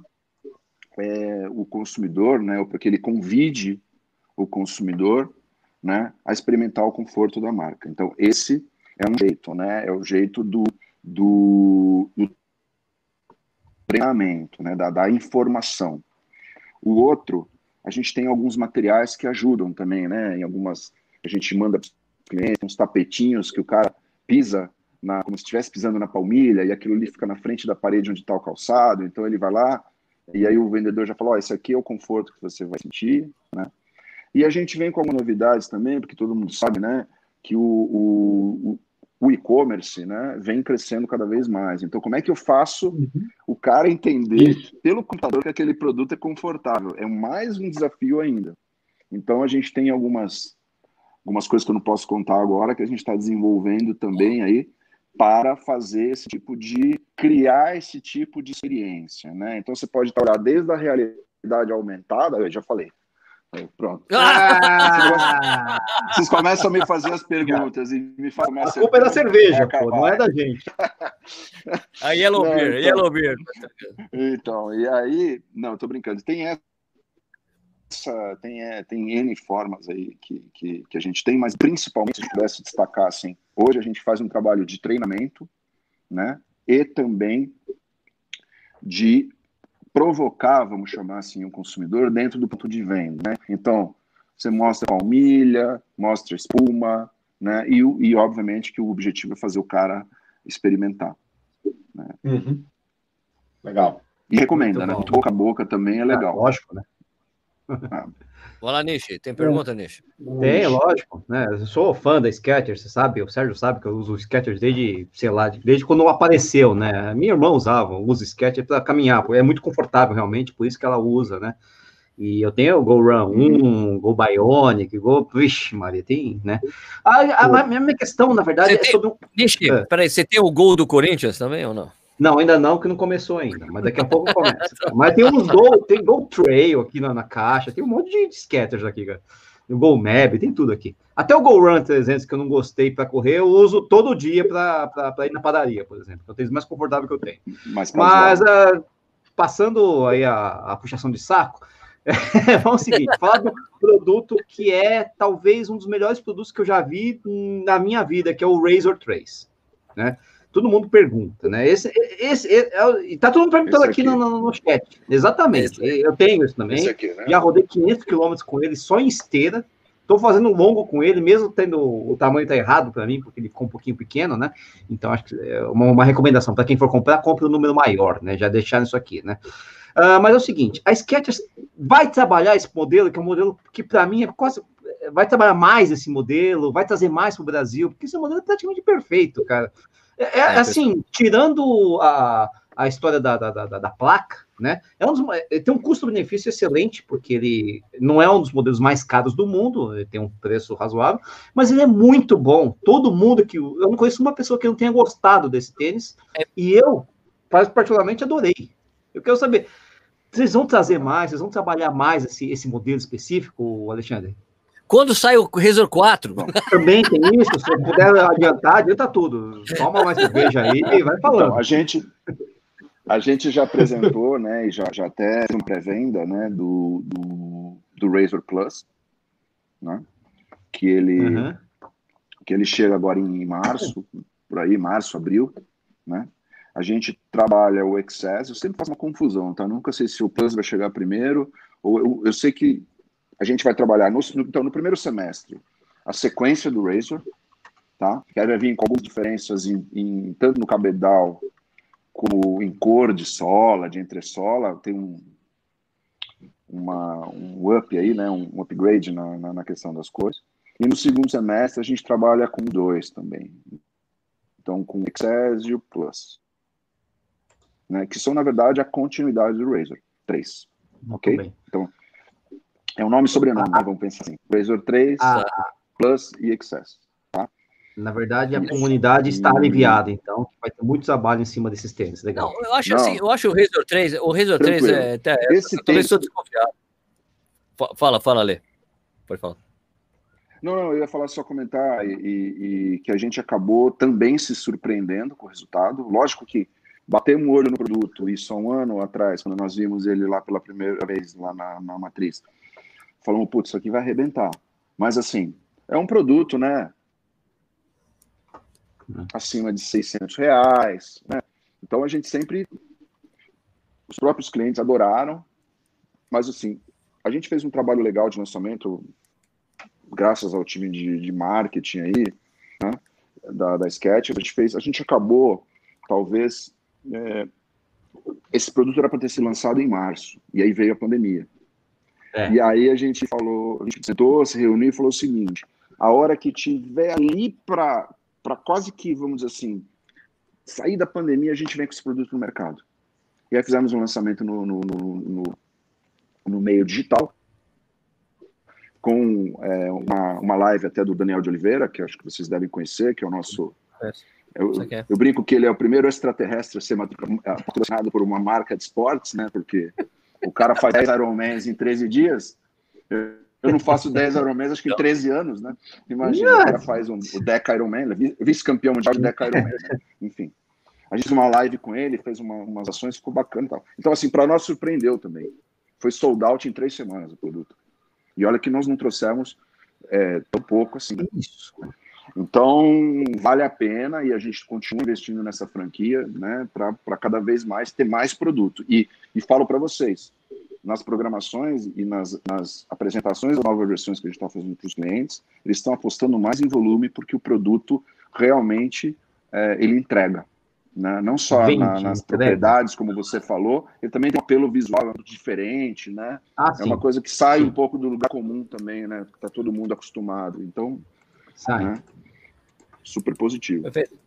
é, o consumidor, né, ou para que ele convide o consumidor, né, a experimentar o conforto da marca. Então, esse é um jeito, né, é o jeito do, do, do treinamento, né, da, da informação. O outro, a gente tem alguns materiais que ajudam também, né, em algumas, a gente manda para clientes uns tapetinhos que o cara pisa na, como se estivesse pisando na palmilha, e aquilo ali fica na frente da parede onde está o calçado, então ele vai lá, e aí o vendedor já falou, oh, esse aqui é o conforto que você vai sentir, né? E a gente vem com algumas novidades também, porque todo mundo sabe, né, que o, o, o e-commerce, né, vem crescendo cada vez mais. Então, como é que eu faço uhum. o cara entender Isso. pelo computador que aquele produto é confortável? É mais um desafio ainda. Então, a gente tem algumas algumas coisas que eu não posso contar agora que a gente está desenvolvendo também aí para fazer esse tipo de criar esse tipo de experiência, né? Então você pode olhar desde a realidade aumentada, eu já falei, Pronto. Ah! Vocês começam a me fazer as perguntas e me fazem. A culpa é da cerveja, pô, não é da gente. A Yellow não, Beer, então, Yellow Beer. Então, e aí, não, tô brincando. Tem essa, tem, é, tem N formas aí que, que, que a gente tem, mas principalmente, se a gente pudesse destacar, assim, hoje a gente faz um trabalho de treinamento, né, e também de provocar, vamos chamar assim, o consumidor dentro do ponto de venda, né? Então, você mostra palmilha, mostra espuma, né? E, e obviamente que o objetivo é fazer o cara experimentar. Né? Uhum. Legal. E recomenda, Muito né? Bom. Boca a boca também é legal. É, lógico, né? Ah. Vai lá, Nishi. Tem pergunta, Nishi? Tem, lógico. Né? Eu sou fã da Skechers, você sabe? O Sérgio sabe que eu uso Skechers desde, sei lá, desde quando apareceu, né? Minha irmã usava, usa Skechers para caminhar, é muito confortável realmente, por isso que ela usa, né? E eu tenho o Go Run 1, Go Bionic, Go. Vixe, Maria, tem, né? A, a, a minha questão, na verdade, você é sobre. Nishi, é. peraí, você tem o gol do Corinthians também ou não? Não, ainda não, que não começou ainda, mas daqui a pouco começa. mas tem uns Go, tem Go Trail aqui na, na, caixa, tem um monte de scatters aqui, cara. O Go Map, tem tudo aqui. Até o Go Run 300, que eu não gostei para correr, eu uso todo dia para ir na padaria, por exemplo. Eu tenho o mais confortável que eu tenho. mas, uh, passando aí a, a puxação de saco, vamos seguir, falar do produto que é talvez um dos melhores produtos que eu já vi na minha vida, que é o Razor Trace, né? Todo mundo pergunta, né? Esse, esse, esse é, tá todo mundo perguntando aqui, aqui no, no, no, chat. Exatamente. Eu tenho isso também. Aqui, né? Já rodei 500 quilômetros com ele só em esteira. Estou fazendo longo com ele, mesmo tendo o tamanho tá errado para mim, porque ele ficou um pouquinho pequeno, né? Então acho que é uma, uma recomendação para quem for comprar, compre um número maior, né? Já deixar isso aqui, né? Uh, mas é o seguinte, a Skechers vai trabalhar esse modelo, que é um modelo que para mim é quase vai trabalhar mais esse modelo, vai trazer mais para o Brasil, porque esse modelo é praticamente perfeito, cara. É, é, é assim, tirando a, a história da, da, da, da placa, né? É um dos, tem um custo-benefício excelente, porque ele não é um dos modelos mais caros do mundo, ele tem um preço razoável, mas ele é muito bom. Todo mundo que. Eu não conheço uma pessoa que não tenha gostado desse tênis, é. e eu, particularmente, adorei. Eu quero saber, vocês vão trazer mais, vocês vão trabalhar mais esse, esse modelo específico, Alexandre? Quando sai o Razor 4? Também tem isso, se puder adiantar, adianta tudo. Toma mais cerveja aí e vai falando. Então, a gente, a gente já apresentou, né, e já, já até uma pré-venda, né, do, do, do Razor Plus, né, que ele, uhum. que ele chega agora em março, por aí, março, abril, né, a gente trabalha o Excess, eu sempre faço uma confusão, tá, nunca sei se o Plus vai chegar primeiro, ou eu, eu sei que a gente vai trabalhar no, então, no primeiro semestre a sequência do Razor, tá? Que vai vir com algumas diferenças em, em, tanto no cabedal como em cor de sola, de entressola, tem um, uma, um up aí, né? Um upgrade na, na, na questão das cores. E no segundo semestre a gente trabalha com dois também. Então, com o Excess e o Plus. Né, que são, na verdade, a continuidade do Razor 3. ok? Então, é um nome e sobrenome, ah, né? Vamos pensar assim. Razor 3, ah, Plus e Excess. Tá? Na verdade, a Isso. comunidade está aliviada, então vai ter muito trabalho em cima desses tênis. Legal. Não, eu acho assim, Não. assim, eu acho o Razor 3, o Razor Tranquilo. 3 é. Até, Esse eu tênis... desconfiado. Fala, fala, Lê. Pode falar. Não, não, eu ia falar só comentar e, e, e, que a gente acabou também se surpreendendo com o resultado. Lógico que batemos o olho no produto, isso há um ano atrás, quando nós vimos ele lá pela primeira vez lá na, na matriz falamos, putz, isso aqui vai arrebentar. Mas, assim, é um produto, né? Acima de 600 reais, né? Então, a gente sempre... Os próprios clientes adoraram, mas, assim, a gente fez um trabalho legal de lançamento, graças ao time de, de marketing aí, né? Da, da Sketch, a gente fez, a gente acabou, talvez, é, esse produto era para ter sido lançado em março, e aí veio a pandemia. É. E aí a gente falou, a gente sentou, se reuniu e falou o seguinte: a hora que tiver ali para quase que, vamos dizer assim, sair da pandemia, a gente vem com esse produto no mercado. E aí fizemos um lançamento no, no, no, no meio digital, com é, uma, uma live até do Daniel de Oliveira, que acho que vocês devem conhecer, que é o nosso. Eu, eu, brinco que ele é o primeiro extraterrestre a ser patrocinado por uma marca de esportes, né? Porque o cara faz 10 Ironmans em 13 dias, Eu não faço 10 Ironmans, acho que em 13 anos, né? Imagina, o cara faz um, o Deca Ironman, vice-campeão mundial de Deca Ironman, né? Enfim. A gente fez uma live com ele, fez uma, umas ações, ficou bacana e tal. Então, assim, para nós surpreendeu também. Foi sold out em três semanas o produto. E olha que nós não trouxemos é, tão pouco assim. Isso. Então, vale a pena e a gente continua investindo nessa franquia, né, para cada vez mais ter mais produto. E, e falo para vocês, nas programações e nas, nas apresentações das novas versões que a gente está fazendo para os clientes, eles estão apostando mais em volume porque o produto realmente é, ele entrega. Né? Não só Vende, na, nas propriedades, como você falou, ele também tem um apelo visual diferente, né? Ah, é uma coisa que sai sim. um pouco do lugar comum também, né? Que está todo mundo acostumado. Então, sai. Né? Super positivo. Perfeito.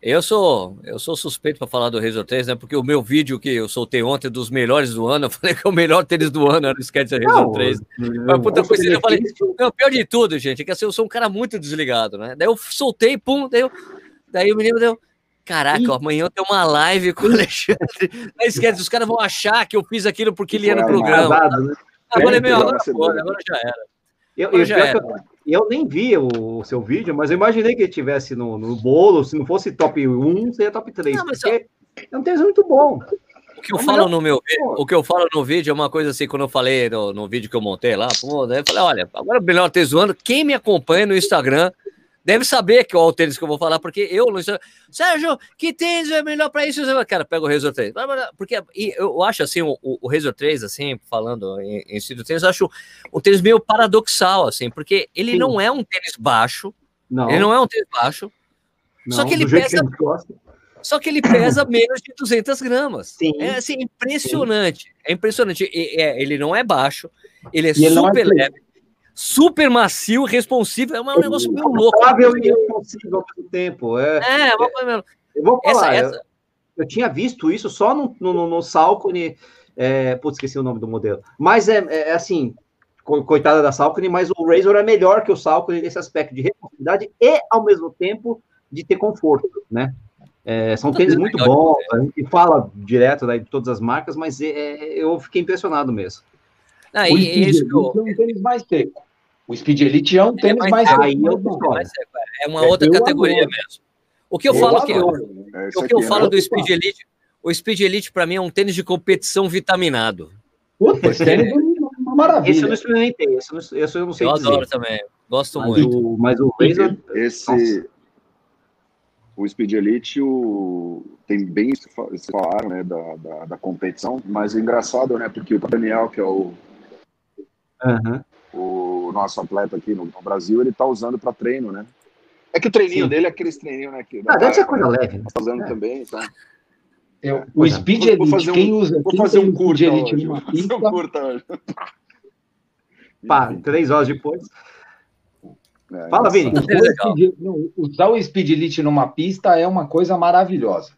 Eu sou, eu sou suspeito para falar do Razor 3, né? Porque o meu vídeo que eu soltei ontem dos melhores do ano, eu falei que é o melhor tênis do ano era o Skechers Razor 3. Mas puta coisa, eu falei, não, pior de tudo, gente, é que assim, eu sou um cara muito desligado, né? Daí eu soltei, pum, daí, eu, daí o menino deu, Caraca, amanhã tem uma live com o Alexandre. Não esquece, os caras vão achar que eu fiz aquilo porque ele ia no programa. Né? Agora, meu, agora, agora já era. Eu, eu, já era. Eu, nem vi o, o, seu vídeo, mas eu imaginei que ele tivesse no, no bolo. Se não fosse top 1, seria top 3. Não, porque é um texto muito bom. O que eu é falo no meu o que eu falo no vídeo é uma coisa assim, quando eu falei no, no vídeo que eu montei lá, pô, eu falei, olha, agora o melhor texto do ano, quem me acompanha no Instagram deve saber que é o tênis que eu vou falar, porque eu não Sérgio, que tênis é melhor para isso? Cara, pega o Razor 3. Porque eu acho assim, o, o Razor 3, assim, falando em, em si do tênis, eu acho um tênis meio paradoxal, assim, porque ele Sim. não é um tênis baixo. Não. Ele não é um tênis baixo. Não, só que ele pesa. Que só que ele pesa menos de 200 gramas. Sim. É assim, impressionante. Sim. É impressionante. É, ele não é baixo, ele é e super ele é leve super macio, responsivo, é um negócio meio louco. Confortável e responsivo ao mesmo tempo. É, é, é eu vou falar, essa, essa... Eu, eu, tinha visto isso só no, no, no Salcone, é, putz, esqueci o nome do modelo, mas é, é, é assim, coitada da Salcone, mas o Razor é melhor que o Salcone nesse aspecto de responsabilidade e, ao mesmo tempo, de ter conforto, né? É, são tênis muito bons, a gente fala direto né, de todas as marcas, mas é, é eu fiquei impressionado mesmo. Ah, e, Elite é um tênis mais seco. O Speed Elite é um tênis é mais, mais seco. É uma outra categoria adoro. mesmo. O que eu, eu falo que eu, o que eu falo é do Speed Elite, o Speed Elite para mim é um tênis de competição vitaminado. Puta, esse tênis é uma maravilha. Esse eu não experimentei, esse eu não, esse eu não sei Eu dizer. adoro também, gosto mas muito. O, mas o Razor... Esse... O Speed Elite o, tem bem isso que falaram né, da, da, da, competição, mas é engraçado, né? Porque o Daniel, que é o Uhum. O nosso atleta aqui no, no Brasil, ele tá usando para treino, né? É que o treininho Sim. dele é aqueles treininhos, né? Que ah, deve ser coisa leve. Tá usando é. também, então. É, o Speed vou, Elite, vou fazer um, quem usa, vou fazer um curta Elite hoje, numa pista... Um curta hoje. Pá, três horas depois. É, Fala, Vini. Usar o Speed Elite numa pista é uma coisa maravilhosa.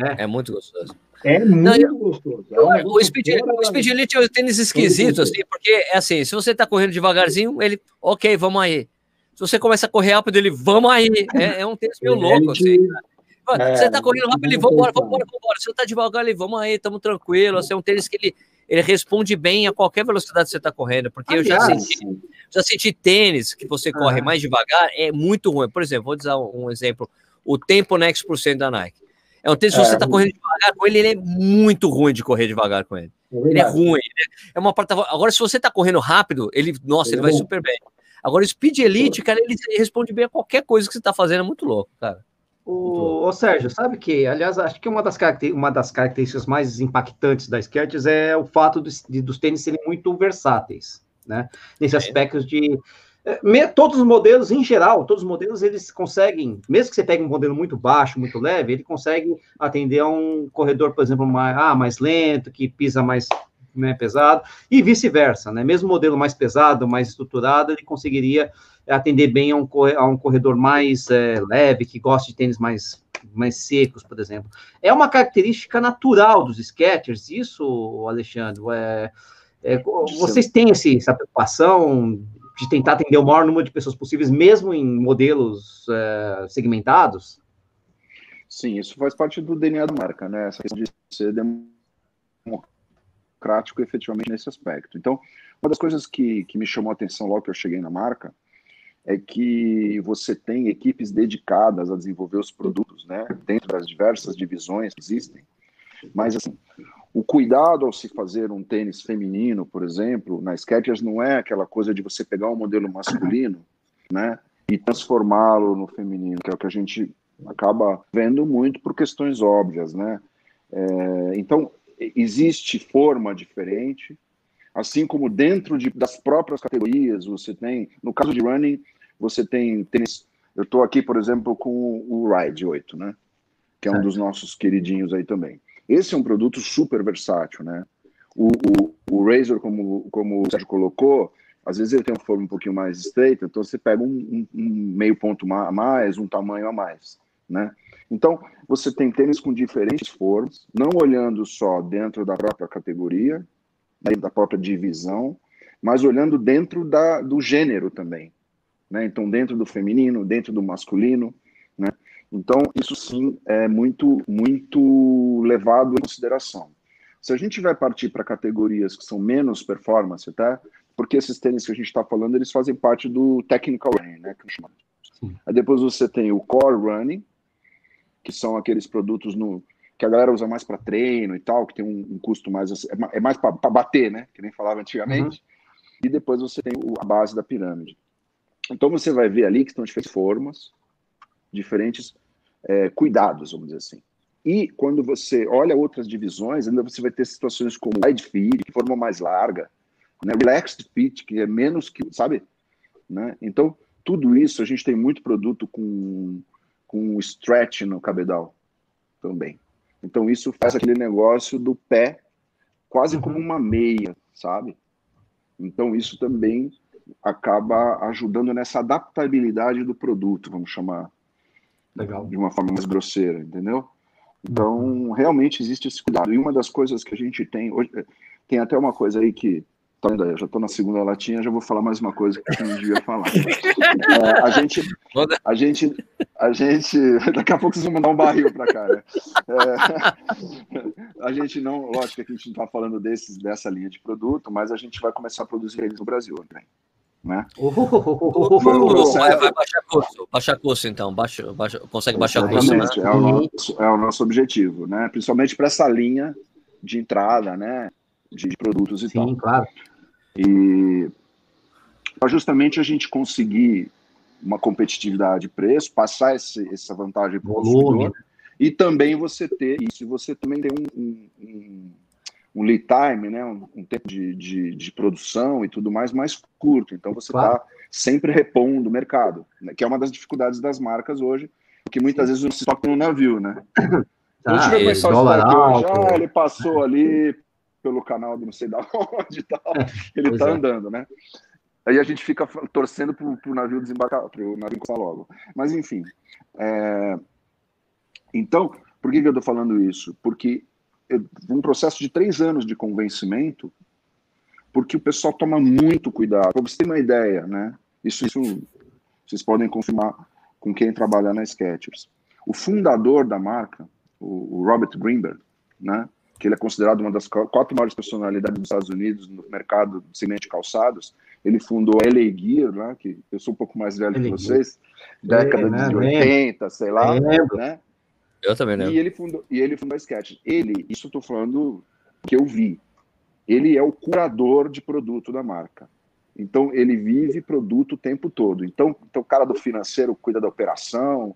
É, é muito gostoso. É muito não, eu, gostoso. É o, Speed, o Speed Elite é um tênis esquisito, assim, porque é assim, se você tá correndo devagarzinho, ele, ok, vamos aí. Se você começa a correr rápido, ele, vamos aí. É, é um tênis meio louco, assim. É, você tá correndo rápido, ele, embora, vamos embora. Se você tá devagar, ele, vamos aí, estamos tranquilo. Assim, é um tênis que ele, ele responde bem a qualquer velocidade que você tá correndo, porque Aliás, eu já senti, já senti tênis que você corre mais devagar, é muito ruim. Por exemplo, vou dar um exemplo, o tempo Next por cento da Nike. É um tênis, se você está é. correndo devagar com ele, ele é muito ruim de correr devagar com ele. É ele é ruim. É uma plataforma. Agora, se você está correndo rápido, ele, nossa, ele vai super bem. Agora, o Speed Elite, cara, ele responde bem a qualquer coisa que você está fazendo, é muito louco, cara. O, o, Sérgio, sabe que, aliás, acho que uma das, uma das características mais impactantes da Skechers é o fato de, de, dos tênis serem muito versáteis, né? Nesse é. aspecto de todos os modelos, em geral, todos os modelos, eles conseguem, mesmo que você pegue um modelo muito baixo, muito leve, ele consegue atender a um corredor, por exemplo, mais, ah, mais lento, que pisa mais né, pesado, e vice-versa, né? Mesmo modelo mais pesado, mais estruturado, ele conseguiria atender bem a um, a um corredor mais é, leve, que gosta de tênis mais, mais secos, por exemplo. É uma característica natural dos Skechers, isso, Alexandre? É, é, vocês têm esse, essa preocupação de tentar atender o maior número de pessoas possíveis, mesmo em modelos uh, segmentados? Sim, isso faz parte do DNA da marca, né? Essa questão de ser democrático efetivamente nesse aspecto. Então, uma das coisas que, que me chamou a atenção logo que eu cheguei na marca é que você tem equipes dedicadas a desenvolver os produtos, né, dentro das diversas divisões que existem. Mas, assim, o cuidado ao se fazer um tênis feminino, por exemplo, na Skechers não é aquela coisa de você pegar um modelo masculino, né, e transformá-lo no feminino, que é o que a gente acaba vendo muito por questões óbvias, né. É, então, existe forma diferente, assim como dentro de, das próprias categorias, você tem, no caso de running, você tem tênis. Eu estou aqui, por exemplo, com o Ride 8, né? Que é um dos nossos queridinhos aí também. Esse é um produto super versátil, né? O, o, o Razor, como, como o Sérgio colocou, às vezes ele tem uma forma um pouquinho mais estreita, então você pega um, um, um meio ponto a mais, um tamanho a mais, né? Então, você tem tênis com diferentes formas, não olhando só dentro da própria categoria, da própria divisão, mas olhando dentro da, do gênero também. Né? Então, dentro do feminino, dentro do masculino, né? Então, isso sim é muito, muito levado em consideração. Se a gente vai partir para categorias que são menos performance, tá? Porque esses tênis que a gente está falando, eles fazem parte do technical running, né? Que Aí depois você tem o core running, que são aqueles produtos no, que a galera usa mais para treino e tal, que tem um, um custo mais é mais para bater, né? Que nem falava antigamente. Uhum. E depois você tem a base da pirâmide. Então você vai ver ali que estão diferentes formas, diferentes é, cuidados, vamos dizer assim. E quando você olha outras divisões, ainda você vai ter situações como wide fit, que forma mais larga, né? relaxed fit, que é menos que, sabe? Né? Então, tudo isso, a gente tem muito produto com, com stretch no cabedal também. Então, isso faz aquele negócio do pé quase como uma meia, sabe? Então, isso também acaba ajudando nessa adaptabilidade do produto, vamos chamar Legal. de uma forma mais grosseira, entendeu? Então, realmente existe esse cuidado. E uma das coisas que a gente tem, hoje, tem até uma coisa aí que Tá vendo aí? Eu já estou na segunda latinha, já vou falar mais uma coisa que eu não devia falar. É, a gente, a gente, a gente, daqui a pouco vocês vão mandar um barril para cá. Né? É, a gente não, lógico que a gente não está falando desses, dessa linha de produto, mas a gente vai começar a produzir eles no Brasil também. Né? vai, vai baixar custo, baixar custo então, baixa, baixa, consegue baixar custo. Né? É, o nosso, é o nosso objetivo, né? principalmente para essa linha de entrada, né? de, de produtos e Sim, tal. Sim, claro. E para justamente a gente conseguir uma competitividade de preço, passar esse, essa vantagem para o consumidor, e também você ter isso, você também tem um, um, um lead time, né, um, um tempo de, de, de, produção e tudo mais mais curto. Então você está claro. sempre repondo o mercado, né, que é uma das dificuldades das marcas hoje, porque muitas Sim. vezes não se toca no navio, né? Tá, a gente vai começar a hoje, ah, ele passou ali, pelo canal de não sei da onde e tal. Ele está é. andando, né? Aí a gente fica torcendo para o navio desembarcar, para o navio encostar logo. Mas, enfim. É... Então, por que, que eu estou falando isso? Porque um processo de três anos de convencimento, porque o pessoal toma muito cuidado. Para você ter uma ideia, né? Isso, isso vocês podem confirmar com quem trabalha na Skechers. O fundador da marca, o, o Robert Greenberg, né? que ele é considerado uma das quatro maiores personalidades dos Estados Unidos no mercado de cimento de calçados. Ele fundou a LA Gear, né, que eu sou um pouco mais velho que vocês, década é, de 80, né? sei lá, né? Eu também lembro. E ele fundou, e ele fundou a Sketch. Ele, isso eu tô falando que eu vi. Ele é o curador de produto da marca. Então ele vive produto o tempo todo. Então, então o cara do financeiro cuida da operação,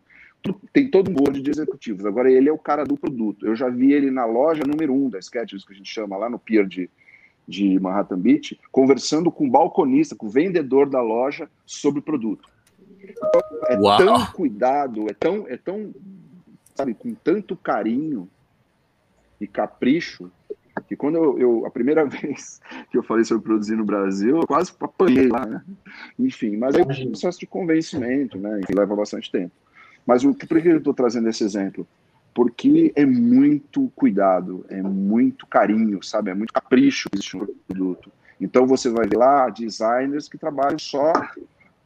tem todo um board de executivos. Agora, ele é o cara do produto. Eu já vi ele na loja número um da Skechers, que a gente chama lá no Pier de, de Manhattan Beach, conversando com o balconista, com o vendedor da loja sobre o produto. Então, é Uau. tão cuidado, é tão, é tão, sabe, com tanto carinho e capricho, que quando eu, eu, a primeira vez que eu falei sobre produzir no Brasil, eu quase apanhei lá, né? Enfim, mas é um processo de convencimento, né? Que leva bastante tempo. Mas o, por que eu estou trazendo esse exemplo? Porque é muito cuidado, é muito carinho, sabe? É muito capricho que existe no produto. Então você vai ver lá designers que trabalham só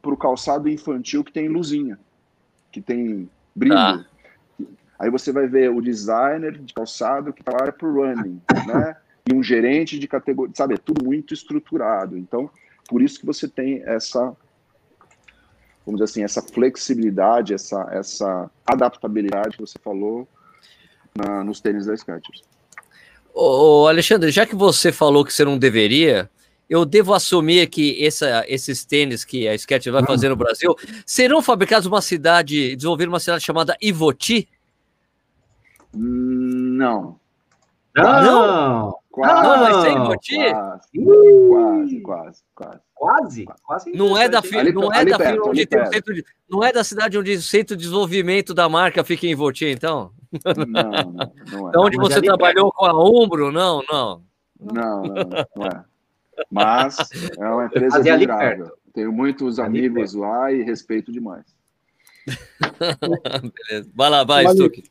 para o calçado infantil que tem luzinha, que tem brilho. Ah. Aí você vai ver o designer de calçado que trabalha para o running, né? e um gerente de categoria, sabe? É tudo muito estruturado. Então, por isso que você tem essa, vamos dizer assim, essa flexibilidade, essa, essa adaptabilidade que você falou na, nos tênis da Skechers. Ô, Alexandre, já que você falou que você não deveria, eu devo assumir que essa, esses tênis que a Skechers vai fazer no Brasil serão fabricados numa cidade, desenvolvidos numa cidade chamada Ivoti? Não. Não! não. Quase, não, mas sem Ivoti? Quase, quase, quase. Quase? quase não é da, ali, não é da perto, onde tem o centro de, não é da cidade onde o centro de desenvolvimento da marca fica em Ivoti, então? Não, não, não é. Então, onde você trabalhou perto. com a Umbro? Não, não. Não, não, não é. Mas é uma empresa admirável. Tenho muitos amigos lá e respeito demais. Beleza. Vai lá, vai, Stuck.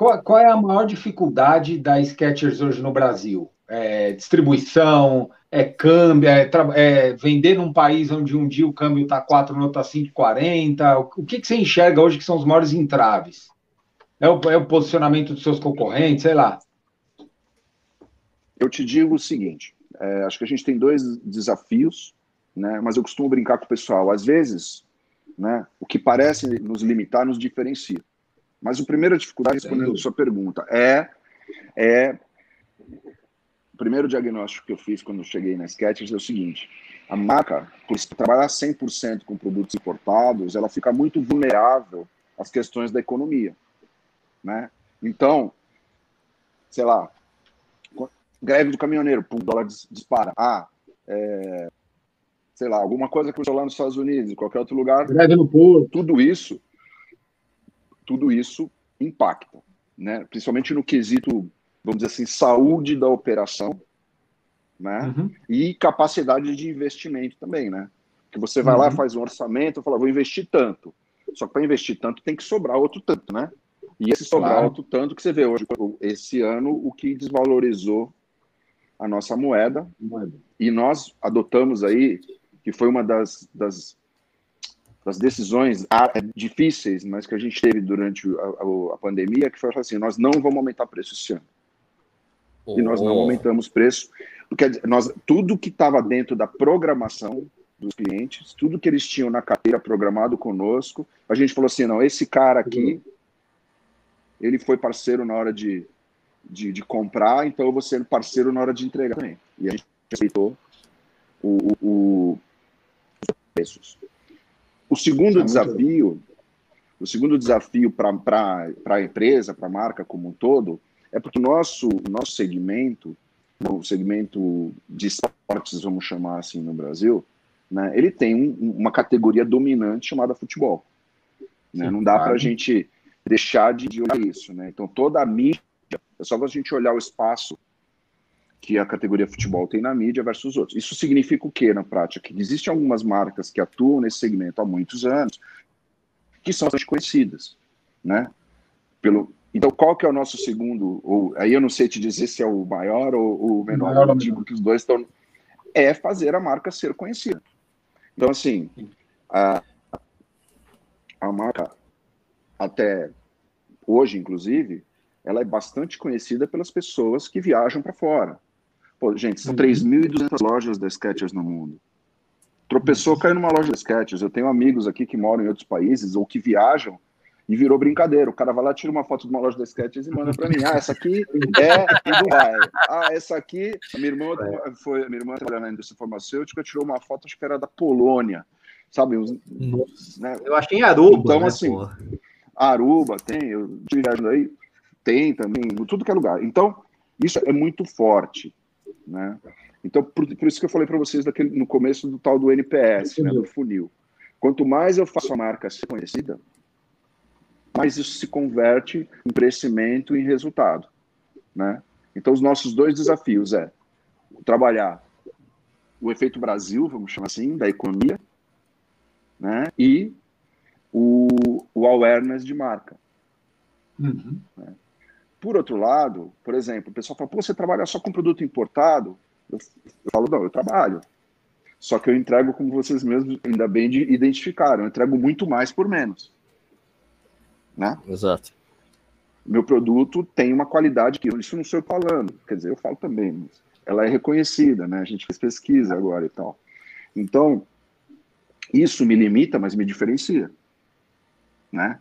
Qual, qual, é a maior dificuldade da Skechers hoje no Brasil? É distribuição, é câmbio, é, é, vender num país onde um dia o câmbio está 4, no outro está 5,40. O que, que você enxerga hoje que são os maiores entraves? É o, é o posicionamento dos seus concorrentes, sei lá. Eu te digo o seguinte: é, acho que a gente tem dois desafios, né? Mas eu costumo brincar com o pessoal. Às vezes, né? O que parece nos limitar nos diferencia. Mas a primeira dificuldade, respondendo a sua pergunta, é, é. O primeiro diagnóstico que eu fiz quando eu cheguei na Sketches é o seguinte: a marca, por trabalhar 100% com produtos importados, ela fica muito vulnerável às questões da economia. Né? Então, sei lá, greve do caminhoneiro, pum, dólar dispara. Ah, é, sei lá, alguma coisa que eu lá nos Estados Unidos, em qualquer outro lugar. Greve no porto. Tudo isso tudo isso impacta, né? principalmente no quesito, vamos dizer assim, saúde da operação né? Uhum. e capacidade de investimento também. Né? Que você vai uhum. lá, faz um orçamento, fala, vou investir tanto. Só que para investir tanto tem que sobrar outro tanto, né? E esse sobrar claro. outro tanto que você vê hoje, esse ano, o que desvalorizou a nossa moeda. moeda. E nós adotamos aí, que foi uma das, das das decisões é, difíceis, mas que a gente teve durante a, a, a pandemia, que foi assim, nós não vamos aumentar preço esse ano. Oh. E nós não oh. aumentamos preço, porque nós, tudo que estava dentro da programação dos clientes, tudo que eles tinham na carteira programado conosco, a gente falou assim, não, esse cara aqui, ele foi parceiro na hora de, de, de comprar, então eu vou ser parceiro na hora de entregar também. E a gente aceitou o, o, o preços. O segundo desafio, o segundo desafio para a empresa, para a marca como um todo, é porque o nosso, nosso segmento, o segmento de esportes, vamos chamar assim no Brasil, né, ele tem um, uma categoria dominante chamada futebol. Né? Sim, Não dá claro. para a gente deixar de, de olhar isso. Né? Então, toda a mídia, é só a gente olhar o espaço que a categoria futebol tem na mídia versus outros. Isso significa o que na prática? Que existem algumas marcas que atuam nesse segmento há muitos anos que são bastante conhecidas, né? Pelo, então, qual que é o nosso segundo? Ou aí eu não sei te dizer se é o maior ou o menor. Maior eu digo que os dois estão. É fazer a marca ser conhecida. Então, assim, a, a marca até hoje, inclusive, ela é bastante conhecida pelas pessoas que viajam para fora. Pô, gente, são 3.200 uhum. lojas da Skechers no mundo. Tropeçou, caiu numa loja da Skechers. Eu tenho amigos aqui que moram em outros países ou que viajam e virou brincadeira. O cara vai lá, tira uma foto de uma loja da Skechers e manda para mim. Ah, essa aqui é em Dubai. Ah, essa aqui... A minha irmã, é. foi, a minha irmã trabalhando na indústria farmacêutica, tirou uma foto, acho que era da Polônia. Sabe? Uns, né? Eu achei em Aruba, Então, né, assim... Aruba, tem, eu tive viajando aí, tem também, tudo que é lugar. Então, isso é muito forte. Né? Então, por, por isso que eu falei para vocês daquele, no começo do tal do NPS, né, do funil. Quanto mais eu faço a marca ser conhecida, mais isso se converte em crescimento e em resultado. Né? Então, os nossos dois desafios é trabalhar o efeito Brasil, vamos chamar assim, da economia, né? e o, o awareness de marca. Uhum. Né? Por outro lado, por exemplo, o pessoal fala, Pô, você trabalha só com produto importado? Eu, eu falo, não, eu trabalho. Só que eu entrego, como vocês mesmos ainda bem identificaram, eu entrego muito mais por menos. Né? Exato. Meu produto tem uma qualidade que isso não sou eu falando, quer dizer, eu falo também, mas ela é reconhecida, né? A gente fez pesquisa agora e tal. Então, isso me limita, mas me diferencia, né?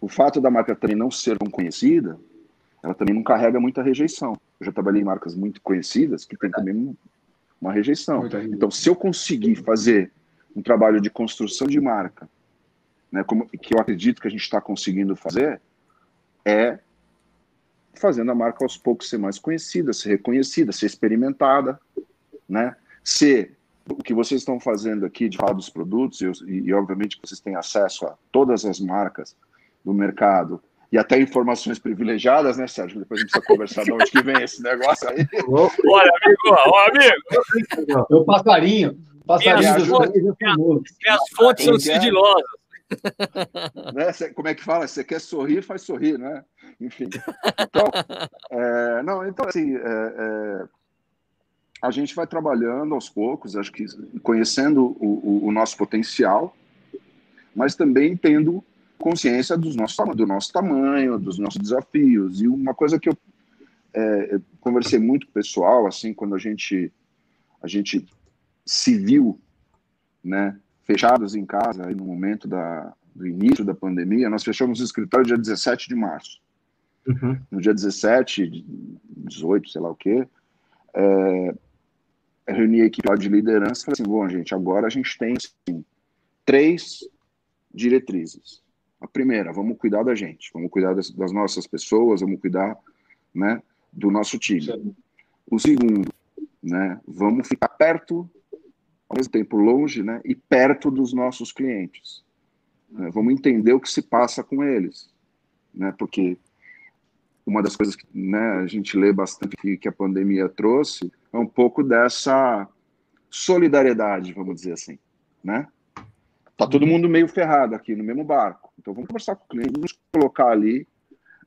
O fato da marca também não ser tão conhecida, ela também não carrega muita rejeição. Eu já trabalhei em marcas muito conhecidas que tem também uma rejeição. Então, se eu conseguir fazer um trabalho de construção de marca, né, como, que eu acredito que a gente está conseguindo fazer, é fazendo a marca aos poucos ser mais conhecida, ser reconhecida, ser experimentada, né? Ser o que vocês estão fazendo aqui de falar dos produtos, e, e obviamente vocês têm acesso a todas as marcas do mercado e até informações privilegiadas, né, Sérgio? Depois a gente precisa conversar de onde que vem esse negócio aí. Olha, amigo, ó, amigo. É o passarinho. passarinho minhas, fontes, minhas fontes são sigilosas. Né? Como é que fala? Você quer sorrir, faz sorrir, né? Enfim. Então, é, não, então assim, é, é, a gente vai trabalhando aos poucos, acho que conhecendo o, o, o nosso potencial, mas também tendo consciência dos nossos, do nosso tamanho, dos nossos desafios. E uma coisa que eu é, conversei muito com o pessoal, assim, quando a gente, a gente se viu, né, fechados em casa, aí no momento da, do início da pandemia, nós fechamos o escritório dia 17 de março. Uhum. No dia 17, 18, sei lá o quê, é, reuni a equipe de liderança e falei assim, bom, gente, agora a gente tem assim, três diretrizes. A primeira, vamos cuidar da gente, vamos cuidar das, das nossas pessoas, vamos cuidar né, do nosso time. Sim. O segundo, né, vamos ficar perto, ao mesmo tempo longe, né, e perto dos nossos clientes. Né, vamos entender o que se passa com eles, né, porque uma das coisas que né, a gente lê bastante que, que a pandemia trouxe é um pouco dessa solidariedade, vamos dizer assim, né? Tá todo mundo meio ferrado aqui no mesmo barco. Então vamos conversar com o cliente, vamos colocar ali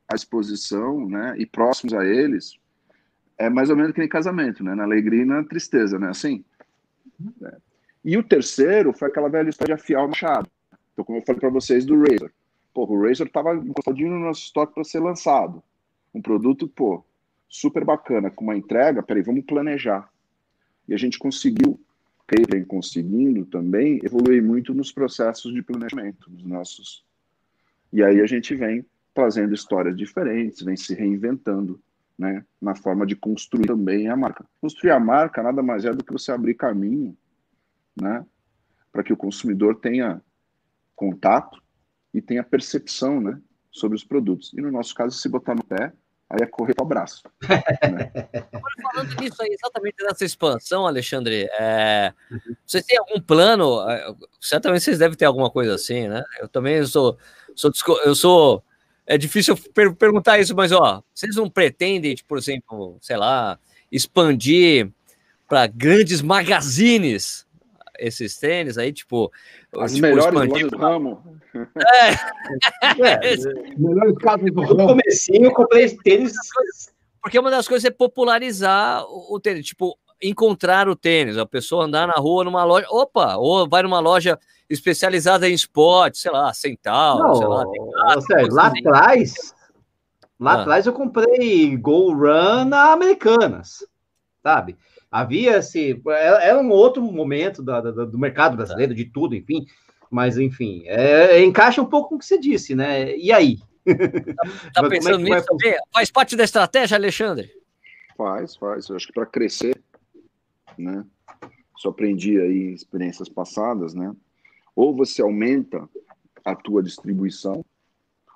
à exposição, né? E próximos a eles. É mais ou menos que nem casamento, né? Na alegria e na tristeza, né? Assim. É. E o terceiro foi aquela velha história de afiar o machado. Então, como eu falei para vocês do Razer. Pô, o Razer estava encostadinho no nosso estoque para ser lançado. Um produto, pô, super bacana, com uma entrega. Peraí, vamos planejar. E a gente conseguiu tem vem conseguindo também evoluir muito nos processos de planejamento dos nossos. E aí a gente vem trazendo histórias diferentes, vem se reinventando, né, na forma de construir também a marca. Construir a marca nada mais é do que você abrir caminho, né, para que o consumidor tenha contato e tenha percepção, né, sobre os produtos. E no nosso caso, se botar no pé, aí é correr para o abraço. Né? falando nisso aí, exatamente nessa expansão, Alexandre, é, vocês têm algum plano? É, certamente vocês devem ter alguma coisa assim, né? Eu também sou, sou eu sou, é difícil per perguntar isso, mas ó, vocês não pretendem, tipo, por exemplo, sei lá, expandir para grandes magazines esses tênis aí, tipo. As tipo, melhores do ramo. É. é. melhores casas do ramo. No comecinho eu comprei tênis. Porque uma das coisas é popularizar o tênis, tipo, encontrar o tênis, a pessoa andar na rua numa loja, opa, ou vai numa loja especializada em esporte, sei lá, Centauro, Não, sei lá. Lá atrás, lá ah. atrás eu comprei Go Run na Americanas, sabe? Havia esse. Era um outro momento do, do, do mercado brasileiro, de tudo, enfim. Mas, enfim, é, encaixa um pouco com o que você disse, né? E aí? Tá, tá pensando é nisso também? Faz parte da estratégia, Alexandre? Faz, faz. Eu acho que para crescer, né? Só aprendi aí em experiências passadas, né? Ou você aumenta a tua distribuição,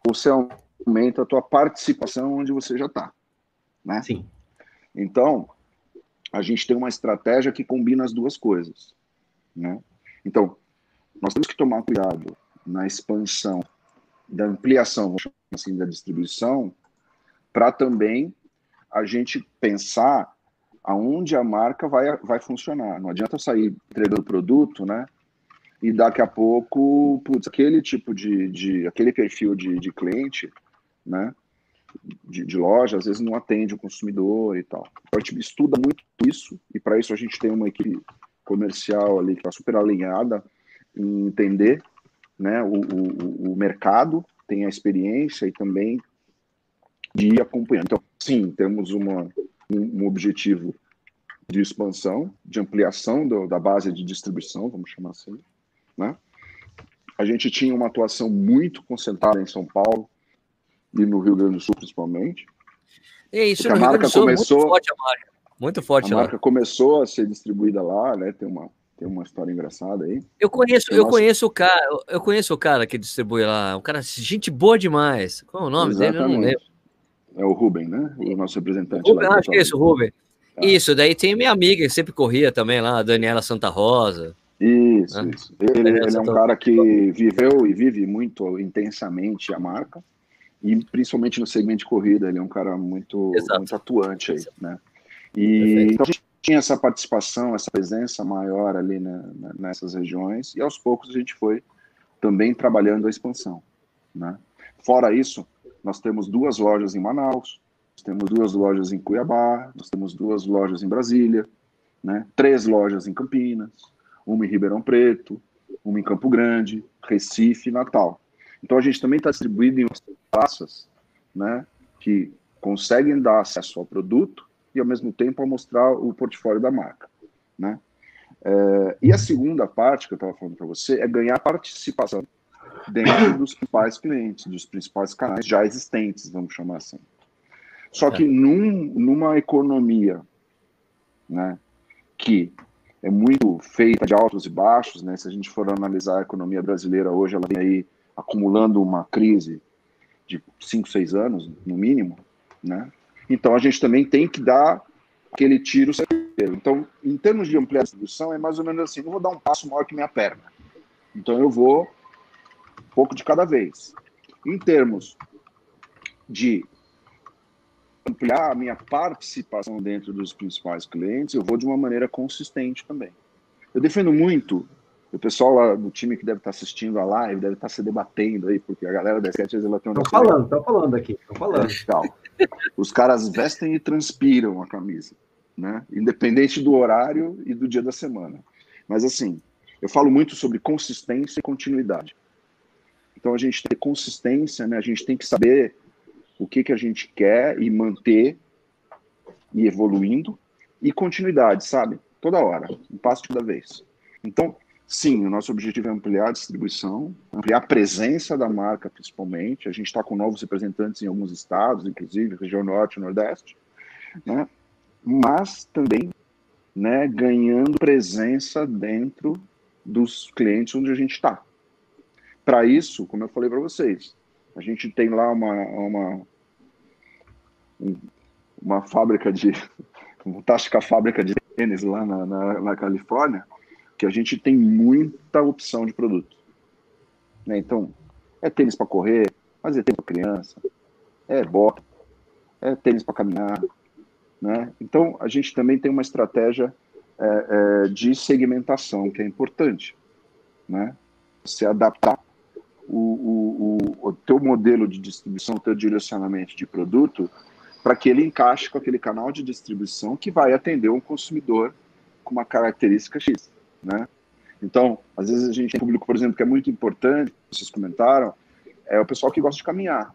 ou você aumenta a tua participação onde você já está, né? Sim. Então, a gente tem uma estratégia que combina as duas coisas. Né? Então, nós temos que tomar cuidado na expansão da ampliação assim, da distribuição para também a gente pensar aonde a marca vai, vai funcionar. Não adianta sair entregando produto, né? E daqui a pouco, putz, aquele tipo de, de aquele perfil de, de cliente, né? De, de, loja, às vezes não atende o consumidor e tal. A gente estuda muito isso, e para isso a gente tem uma equipe comercial ali que está super alinhada em entender né, o, o, o, mercado, tem a experiência e também de ir acompanhando. Então, sim, temos uma, um, um objetivo de expansão, de ampliação do, da base de distribuição, vamos chamar assim, né? A gente tinha uma atuação muito concentrada em São Paulo e no Rio Grande do Sul, principalmente. É isso, a marca Sul, começou, muito forte a marca. Muito forte a lá. marca começou a ser distribuída lá, né? Tem uma, tem uma história engraçada aí. Eu conheço, eu conheço o cara, eu conheço o cara que distribui lá, um cara gente boa demais. Qual é o nome Exatamente. dele? Eu não lembro. É o Ruben, né? O nosso representante. Ruben, lá, acho que é isso, Ruben. Ah. Isso, daí tem minha amiga que sempre corria também lá, a Daniela Santa Rosa. Isso, né? isso. Ele, ele é um cara que viveu e vive muito intensamente a marca, e principalmente no segmento de corrida, ele é um cara muito, muito atuante aí, né? E então a gente tinha essa participação, essa presença maior ali né, nessas regiões, e aos poucos a gente foi também trabalhando a expansão, né? Fora isso, nós temos duas lojas em Manaus, temos duas lojas em Cuiabá, nós temos duas lojas em Brasília, né? três lojas em Campinas, uma em Ribeirão Preto, uma em Campo Grande, Recife e Natal. Então a gente também está distribuído em praças né, que conseguem dar acesso ao produto e ao mesmo tempo a mostrar o portfólio da marca. Né? É, e a segunda parte que eu estava falando para você é ganhar participação dentro dos principais clientes, dos principais canais já existentes, vamos chamar assim. Só que é. num, numa economia né, que é muito feita de altos e baixos, né, se a gente for analisar a economia brasileira hoje, ela vem aí acumulando uma crise de 5, 6 anos, no mínimo, né? Então a gente também tem que dar aquele tiro certeiro. Então, em termos de ampliar a distribuição, é mais ou menos assim: não vou dar um passo maior que minha perna. Então eu vou um pouco de cada vez. Em termos de ampliar a minha participação dentro dos principais clientes, eu vou de uma maneira consistente também. Eu defendo muito o pessoal lá do time que deve estar assistindo a live deve estar se debatendo aí, porque a galera da Sketch ela tem um. Estão falando, estão falando aqui, estão falando. É, Os caras vestem e transpiram a camisa, né? Independente do horário e do dia da semana. Mas assim, eu falo muito sobre consistência e continuidade. Então a gente tem consistência, né? A gente tem que saber o que, que a gente quer e manter e evoluindo e continuidade, sabe? Toda hora, um passo de cada vez. Então, Sim, o nosso objetivo é ampliar a distribuição, ampliar a presença da marca, principalmente. A gente está com novos representantes em alguns estados, inclusive região norte e nordeste, né? mas também né, ganhando presença dentro dos clientes onde a gente está. Para isso, como eu falei para vocês, a gente tem lá uma, uma, uma fábrica de, uma fantástica fábrica de tênis lá na, na, na Califórnia, que a gente tem muita opção de produto. Né? Então, é tênis para correr, mas é tênis para criança, é bota, é tênis para caminhar. Né? Então, a gente também tem uma estratégia é, é, de segmentação que é importante. Né? Você adaptar o, o, o, o teu modelo de distribuição, o teu direcionamento de produto, para que ele encaixe com aquele canal de distribuição que vai atender um consumidor com uma característica X né? Então, às vezes a gente tem um público, por exemplo, que é muito importante, vocês comentaram, é o pessoal que gosta de caminhar.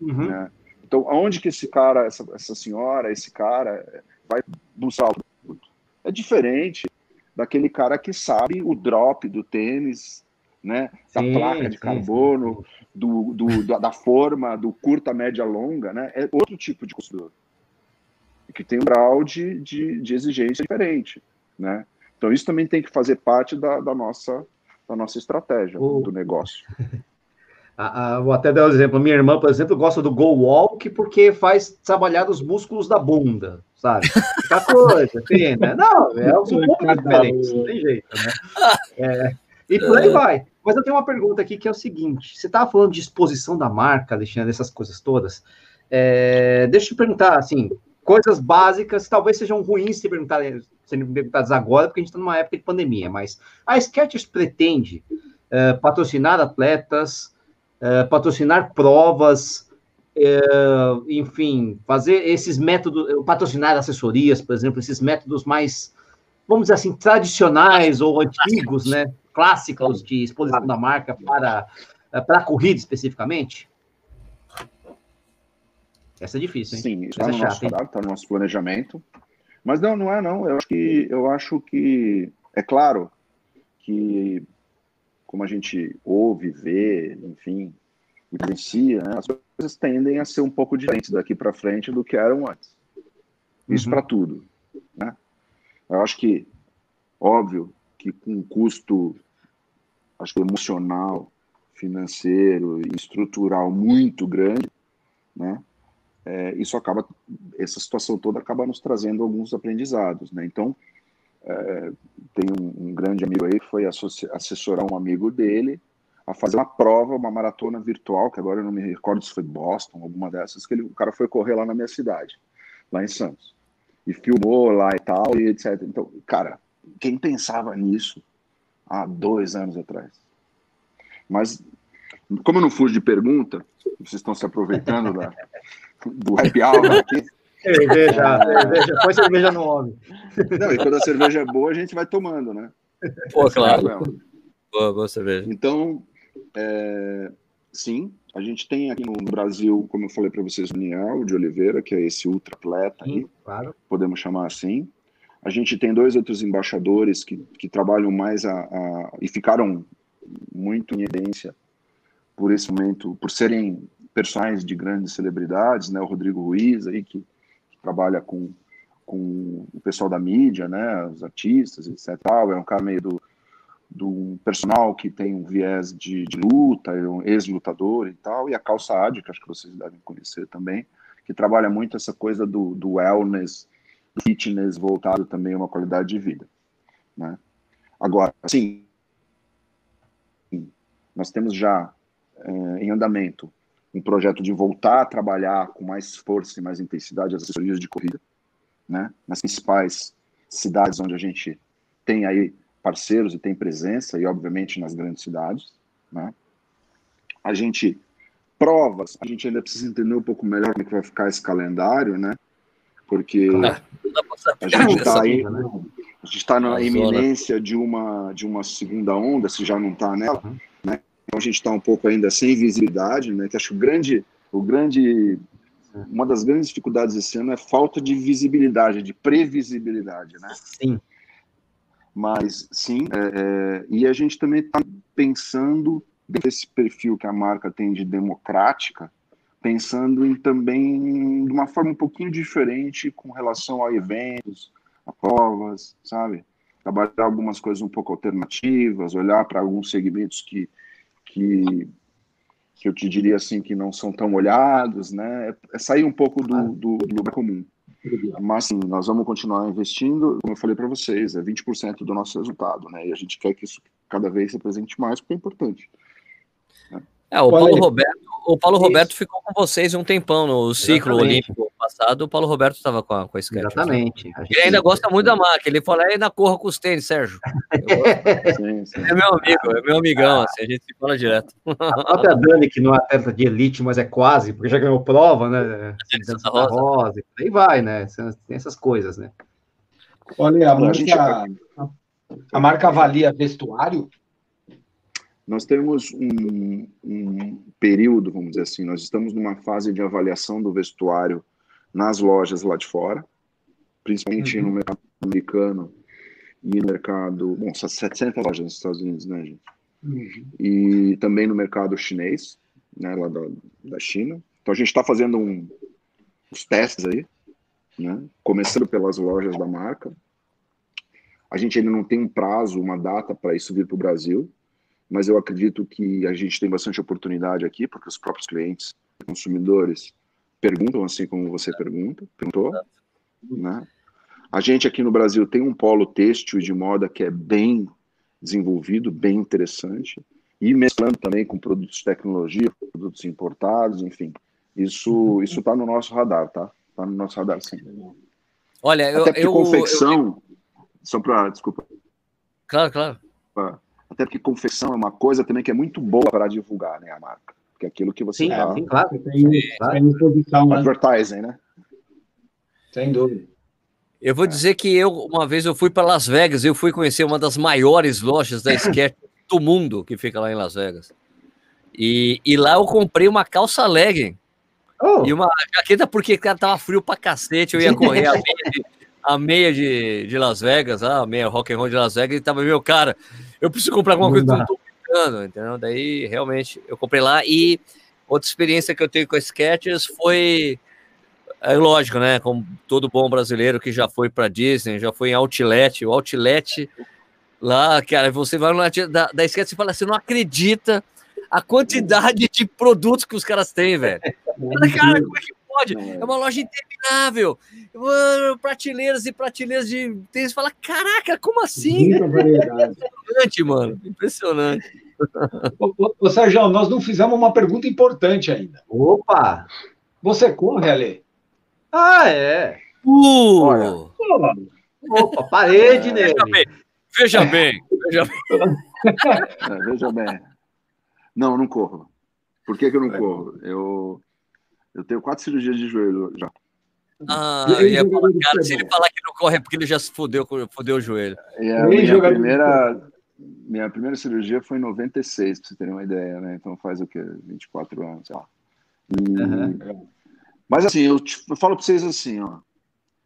Uhum. Né? Então, aonde que esse cara, essa, essa senhora, esse cara vai buscar o produto? É diferente daquele cara que sabe o drop do tênis, né? Da sim, placa de sim, carbono, sim. Do, do, da, forma, do curta, média, longa, né? É outro tipo de consumidor. Que tem um grau de, de, de exigência diferente, né? Então, isso também tem que fazer parte da, da nossa, da nossa estratégia o... do negócio. vou até dar um exemplo. Minha irmã, por exemplo, gosta do Go Walk porque faz trabalhar os músculos da bunda, sabe? Fica coisa, tem, né? Não, é um pouco diferente, não tem jeito, né? É, e por aí vai. Mas eu tenho uma pergunta aqui que é o seguinte: você estava falando de exposição da marca, Alexandre, essas coisas todas. É, deixa eu te perguntar, assim, coisas básicas, talvez sejam ruins se perguntarem sendo perguntados agora, porque a gente está numa época de pandemia, mas a Skechers pretende uh, patrocinar atletas, uh, patrocinar provas, uh, enfim, fazer esses métodos, patrocinar assessorias, por exemplo, esses métodos mais, vamos dizer assim, tradicionais ou antigos, né, clássicos de exposição da marca para, para a corrida especificamente? Essa é difícil, hein? Sim, está no, é nosso radar, está no nosso planejamento. Mas não, não é não. Eu acho que, eu acho que é claro que como a gente ouve, vê, enfim, vivencia, né, as coisas tendem a ser um pouco diferentes daqui para frente do que eram antes. Isso uhum. para tudo. Né? Eu acho que, óbvio, que com um custo acho que emocional, financeiro e estrutural muito grande, né? É, isso acaba, essa situação toda acaba nos trazendo alguns aprendizados, né? Então, é, tem um, um, grande amigo aí que foi assessorar um amigo dele a fazer uma prova, uma maratona virtual, que agora eu não me recordo se foi Boston, alguma dessas, que ele, o cara foi correr lá na minha cidade, lá em Santos. E filmou lá e tal, e etc. Então, cara, quem pensava nisso há dois anos atrás? Mas, como eu não fujo de pergunta, vocês estão se aproveitando da, do happy hour aqui. Cerveja, cerveja, põe cerveja no homem. Não, e quando a cerveja é boa, a gente vai tomando, né? Pô, claro. Boa, boa cerveja. Então, é, sim, a gente tem aqui no Brasil, como eu falei para vocês, o Daniel de Oliveira, que é esse ultra atleta aí, claro. podemos chamar assim. A gente tem dois outros embaixadores que, que trabalham mais a, a, e ficaram muito em evidência por esse momento, por serem personagens de grandes celebridades, né? O Rodrigo Ruiz aí que trabalha com, com o pessoal da mídia, né, os artistas, etc. É um cara meio do, do personal que tem um viés de, de luta, é um ex-lutador e tal, e a Calça Ad, que acho que vocês devem conhecer também, que trabalha muito essa coisa do, do wellness, do fitness voltado também a uma qualidade de vida. Né? Agora, sim, nós temos já é, em andamento um projeto de voltar a trabalhar com mais força e mais intensidade as assessorias de corrida, né? Nas principais cidades onde a gente tem aí parceiros e tem presença e obviamente nas grandes cidades, né? A gente provas, a gente ainda precisa entender um pouco melhor como é que vai ficar esse calendário, né? Porque a gente está aí, a gente está na iminência de uma de uma segunda onda, se já não está nela, né? Então a gente está um pouco ainda sem visibilidade, né? Que acho que o grande, o grande, uma das grandes dificuldades esse ano é falta de visibilidade, de previsibilidade, né? Sim. Mas sim, é, é, e a gente também está pensando desse perfil que a marca tem de democrática, pensando em também de uma forma um pouquinho diferente com relação a eventos, a provas, sabe? Trabalhar algumas coisas um pouco alternativas, olhar para alguns segmentos que que, que eu te diria assim que não são tão olhados, né? É sair um pouco do, do, do lugar comum. Mas sim, nós vamos continuar investindo, como eu falei para vocês, é 20% do nosso resultado, né? E a gente quer que isso cada vez se apresente mais, porque é importante. Né? É, o Paulo Roberto, o Paulo Roberto ficou com vocês um tempão no ciclo Exatamente. olímpico passado. O Paulo Roberto estava com a, com a sketch. Exatamente. Ele ainda gosta muito da máquina. Ele falou, ainda corra com os tênis, Sérgio. sim, sim. É meu amigo, é meu amigão, assim, a gente se fala direto. A própria Dani, que não é atleta de elite, mas é quase, porque já ganhou prova, né? Santa Rosa. Rosa. Aí vai, né? Tem essas coisas, né? Olha, a marca, a marca avalia vestuário nós temos um, um, período, vamos dizer assim, nós estamos numa fase de avaliação do vestuário nas lojas lá de fora, principalmente uhum. no mercado americano e no mercado, bom, são 700 lojas nos Estados Unidos, né, gente? Uhum. E também no mercado chinês, né, lá da, da China. Então a gente está fazendo um, os testes aí, né, começando pelas lojas da marca. A gente ainda não tem um prazo, uma data para isso vir para o Brasil, mas eu acredito que a gente tem bastante oportunidade aqui, porque os próprios clientes, consumidores, perguntam assim como você pergunta, perguntou, né? A gente aqui no Brasil tem um polo têxtil de moda que é bem desenvolvido, bem interessante, e mesclando também com produtos de tecnologia, produtos importados, enfim. Isso isso está no nosso radar, tá? Está no nosso radar, sim. Olha, eu, Até eu, confecção, eu... só para desculpa. Claro, claro. Até porque confecção é uma coisa também que é muito boa para divulgar, né, a marca. Porque é aquilo que você sim, dá. Sim, claro. Tem, claro. Posição, né? Advertising, né? Sem dúvida. Eu vou dizer que eu, uma vez, eu fui para Las Vegas, eu fui conhecer uma das maiores lojas da sketch do mundo, que fica lá em Las Vegas. E, e lá eu comprei uma calça legging Oh. E uma jaqueta porque cara tava frio pra cacete, eu ia correr a meia de, a meia de, de Las Vegas, a meia rock and roll de Las Vegas, e tava meu cara, eu preciso comprar alguma coisa, não tô brincando, entendeu? Daí realmente eu comprei lá e outra experiência que eu tenho com a Skechers foi é lógico, né? Como todo bom brasileiro que já foi para Disney, já foi em Outlet, o Outlet lá, cara, você vai lá da, da Skechers e fala, você não acredita a quantidade de produtos que os caras têm, velho. Cara, como é que pode? É uma loja interminável. Mano, prateleiras e prateleiras de tênis. Fala, caraca, como assim? Impressionante, mano. Impressionante. Ô, ô, Sérgio, nós não fizemos uma pergunta importante ainda. Opa! Você corre, Ale? Ah, é. Uh! Olha. Opa, parede, né? Veja bem, veja bem. Veja bem. É, veja bem. Não, não corro. Por que, que eu não corro? Eu, eu tenho quatro cirurgias de joelho já. Ah, ia falar, cara, se ele falar que não corre é porque ele já se fudeu, fudeu o joelho. E a minha primeira, minha primeira cirurgia foi em 96, pra você ter uma ideia, né? Então faz o quê? 24 anos, sei lá. E... Uhum. Mas assim, eu, te, eu falo para vocês assim, ó.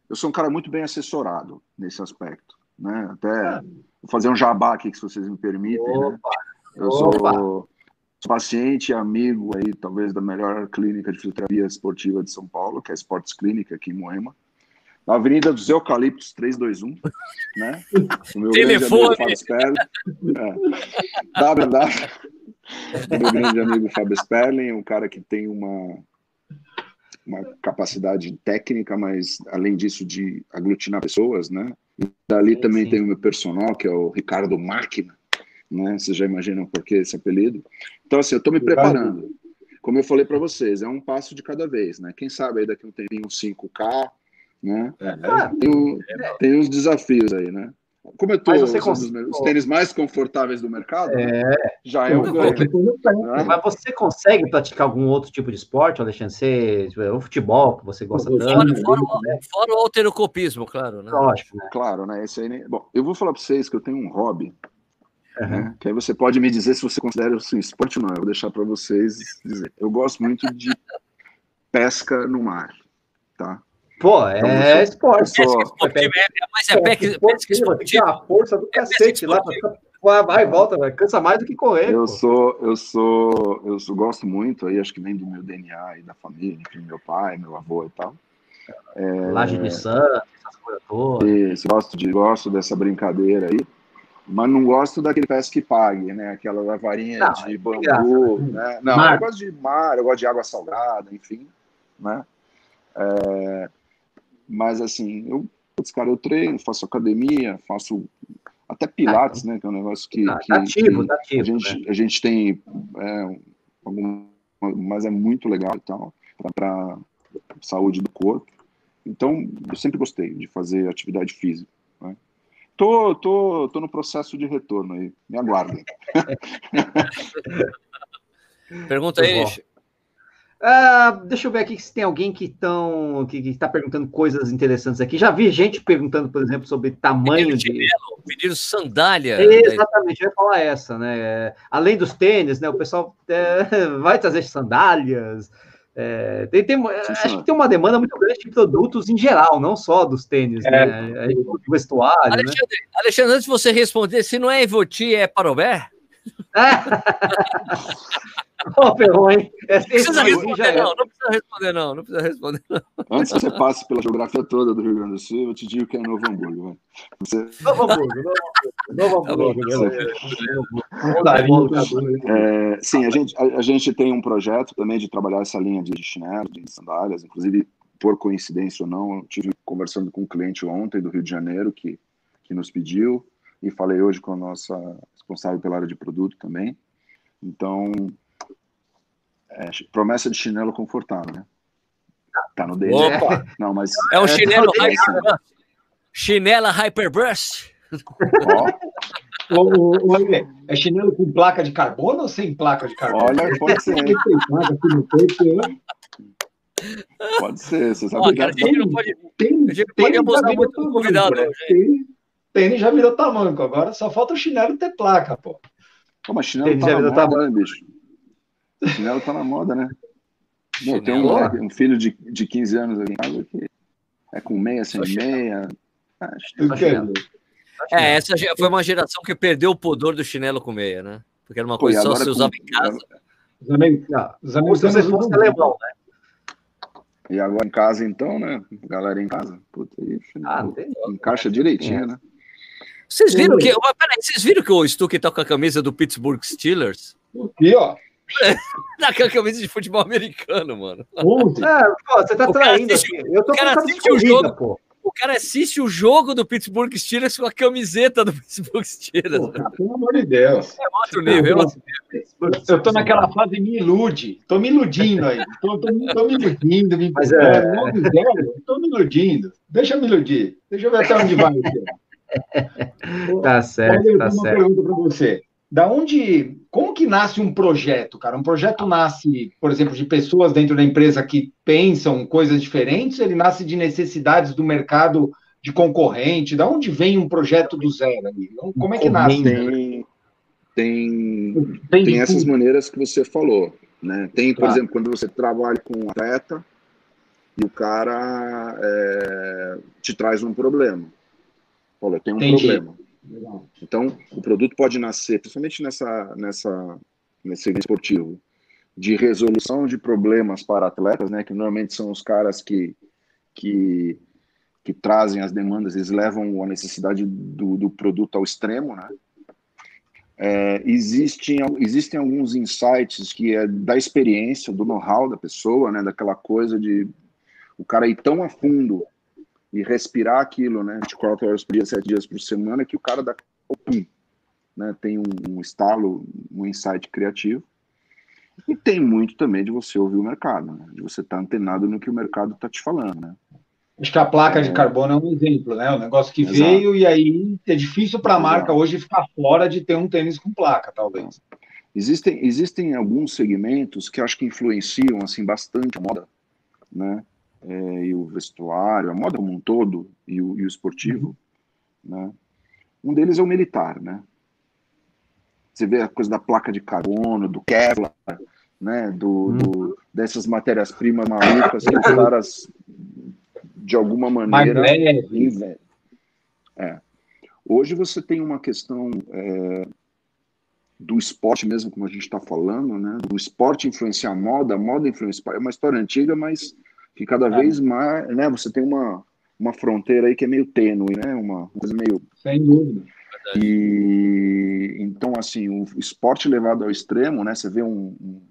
Eu sou um cara muito bem assessorado nesse aspecto, né? Até ah. vou fazer um jabá aqui, se vocês me permitem, né? Opa. né? Eu Opa. sou paciente e amigo aí, talvez, da melhor clínica de fisioterapia esportiva de São Paulo, que é a Sports Clinic, aqui em Moema. Na Avenida dos Eucaliptos 321, né? O meu Telefone. grande amigo Fábio Sperling. É. www. Meu grande amigo Fábio Sperling, um cara que tem uma, uma capacidade técnica, mas além disso de aglutinar pessoas, né? E dali sim, também sim. tem o meu personal, que é o Ricardo Máquina, né? Vocês já imaginam por que esse apelido? Então, assim, eu estou me preparando. Como eu falei para vocês, é um passo de cada vez, né? Quem sabe aí daqui a um tempinho 5K, né? É, tem, um, tem uns desafios aí, né? Como eu estou usando os tênis mais confortáveis do mercado, é. já é um. Né? Mas você consegue praticar algum outro tipo de esporte, Alexandre? Você, o futebol que você gosta tanto? Fora, fora, né? fora o alterocopismo, claro. Né? Lógico. Né? Claro, né? Esse aí, bom, eu vou falar para vocês que eu tenho um hobby Uhum. Que aí você pode me dizer se você considera isso esporte ou não. Eu vou deixar para vocês dizer. Eu gosto muito de pesca no mar, tá? Pô, é então, esporte. Sou... Pesca é, mas é pesca, pesca esportiva. A força do é cacete lá. Vai e volta, véio. cansa mais do que correr. Eu pô. sou, eu sou, eu sou, gosto muito, aí acho que vem do meu DNA e da família, enfim, meu pai, meu avô e tal. É... Laje de Santos, essas coisas todas. Isso, gosto, de, gosto dessa brincadeira aí mas não gosto daquele pesca que pague, né? Aquela varinha não, de é bambu, né? Não, mar. eu gosto de mar, eu gosto de água salgada, enfim, né? É, mas assim, eu, cara, eu treino, faço academia, faço até pilates, né? Que é um negócio que, tá, que, ativo, que tá ativo, a, gente, né? a gente tem, é, algum, mas é muito legal e tal, para saúde do corpo. Então, eu sempre gostei de fazer atividade física. Tô, tô, tô no processo de retorno aí. Me aguardem. Pergunta aí. Uh, deixa eu ver aqui se tem alguém que estão que está perguntando coisas interessantes aqui. Já vi gente perguntando, por exemplo, sobre tamanho de. Pedindo sandália. Exatamente, eu ia falar essa, né? Além dos tênis, né? O pessoal é, vai trazer sandálias. É, tem, tem, acho que tem uma demanda muito grande de produtos em geral, não só dos tênis, é. né? É, do vestuário. Né? Alexandre, né? Alexandre, antes de você responder, se não é Evoti, é Parobé? Ô, oh, ferrou, hein? É, não, precisa responder, é. não, não precisa responder, não. Não precisa responder, não. Antes que você passe pela geografia toda do Rio Grande do Sul, eu te digo que é Novo Hamburgo. Você... Novo Hamburgo, Novo Hamburgo. É, sim, a gente, a, a, gente tem um projeto também de trabalhar essa linha de chinelo, de sandálias, inclusive, por coincidência ou não, eu tive conversando com um cliente ontem do Rio de Janeiro que, que nos pediu, e falei hoje com a nossa responsável pela área de produto também. Então, é, promessa de chinelo confortável, né? Tá no dedo. Opa! Não, mas é um chinelo é, Hyperburst. Chinela Hyperburst. Ó. é chinelo com placa de carbono ou sem placa de carbono? Olha, pode ser. Pode ser, você sabe. Ó, cara, a gente não pode, tem, a gente tem, pode abusar muito do convidado. Né? Tênis já virou tamanco, agora só falta o chinelo ter placa, pô. Pô, mas chinelo tá já virou tamanco, né, bicho? O chinelo tá na moda, né? Não, tem um, um, filho de, de 15 anos aqui em casa que é com meia, sem meia. é, essa foi uma geração que perdeu o pudor do chinelo com meia, né? Porque era uma coisa Pô, só se usava com... em casa. Os amigos, os amigos você fosse alemão, né? E agora em casa, então, né? Galera em casa. Puta, aí, ah, encaixa direitinho, é. né? Vocês viram que. Peraí, vocês viram que o Stuck tá com a camisa do Pittsburgh Steelers? Aqui, ó. Na camisa de futebol americano, mano. É, pô, você tá traindo assiste, Eu tô o cara assiste o jogo, pô. O cara assiste o jogo do Pittsburgh Steelers com a camiseta do Pittsburgh Steelers. Pô, pelo amor de Deus. É outro nível, é Eu tô naquela fase me ilude. Tô me iludindo aí. Tô, tô, tô me iludindo. Me... Mas é... tô me iludindo. Deixa eu me iludir. Deixa eu ver até onde vai. Tá certo, Olha, tá uma certo. pergunta para você. Da onde, como que nasce um projeto, cara? Um projeto nasce, por exemplo, de pessoas dentro da empresa que pensam coisas diferentes, ele nasce de necessidades do mercado de concorrente? Da onde vem um projeto do zero ali? Como é que nasce? Tem, tem, tem, tem essas maneiras que você falou, né? Tem, por exemplo, quando você trabalha com um atleta e o cara é, te traz um problema. Olha, tem um Entendi. problema. Então, o produto pode nascer, principalmente nessa, nessa, nesse serviço esportivo, de resolução de problemas para atletas, né, que normalmente são os caras que, que, que trazem as demandas, eles levam a necessidade do, do produto ao extremo, né? É, existem, existem alguns insights que é da experiência, do know-how da pessoa, né, daquela coisa de o cara ir tão a fundo e respirar aquilo, né? 24 horas por dia, 7 dias por semana, que o cara dá o pum, né? Tem um, um estalo, um insight criativo. E tem muito também de você ouvir o mercado, né? De você estar tá antenado no que o mercado está te falando, né? Acho que a placa é... de carbono é um exemplo, né? O negócio que Exato. veio e aí é difícil para a marca hoje ficar fora de ter um tênis com placa, talvez. Existem, existem alguns segmentos que acho que influenciam assim bastante a moda, né? É, e o vestuário, a moda como um todo e o, e o esportivo, uhum. né? Um deles é o militar, né? Você vê a coisa da placa de carbono, do Kevlar, né? Do, uhum. do dessas matérias-primas malucas que os caras, de alguma maneira, é. Hoje você tem uma questão é, do esporte mesmo, como a gente está falando, né? Do esporte influenciar a moda, a moda influenciar. É uma história antiga, mas que cada é. vez mais, né, você tem uma, uma fronteira aí que é meio tênue, né, uma coisa meio... Sem dúvida. E então, assim, o esporte levado ao extremo, né, você vê um, um,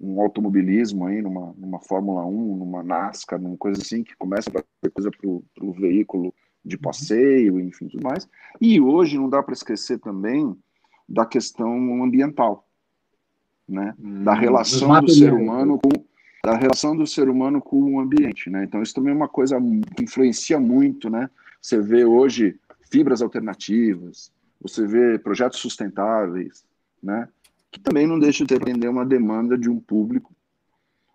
um automobilismo aí numa, numa Fórmula 1, numa NASCAR, numa coisa assim, que começa a ter coisa para o veículo de uhum. passeio, enfim, tudo mais. E hoje não dá para esquecer também da questão ambiental, né? Hum, da relação do ser humano com da relação do ser humano com o ambiente, né? Então isso também é uma coisa que influencia muito, né? Você vê hoje fibras alternativas, você vê projetos sustentáveis, né? Que também não deixa de atender uma demanda de um público,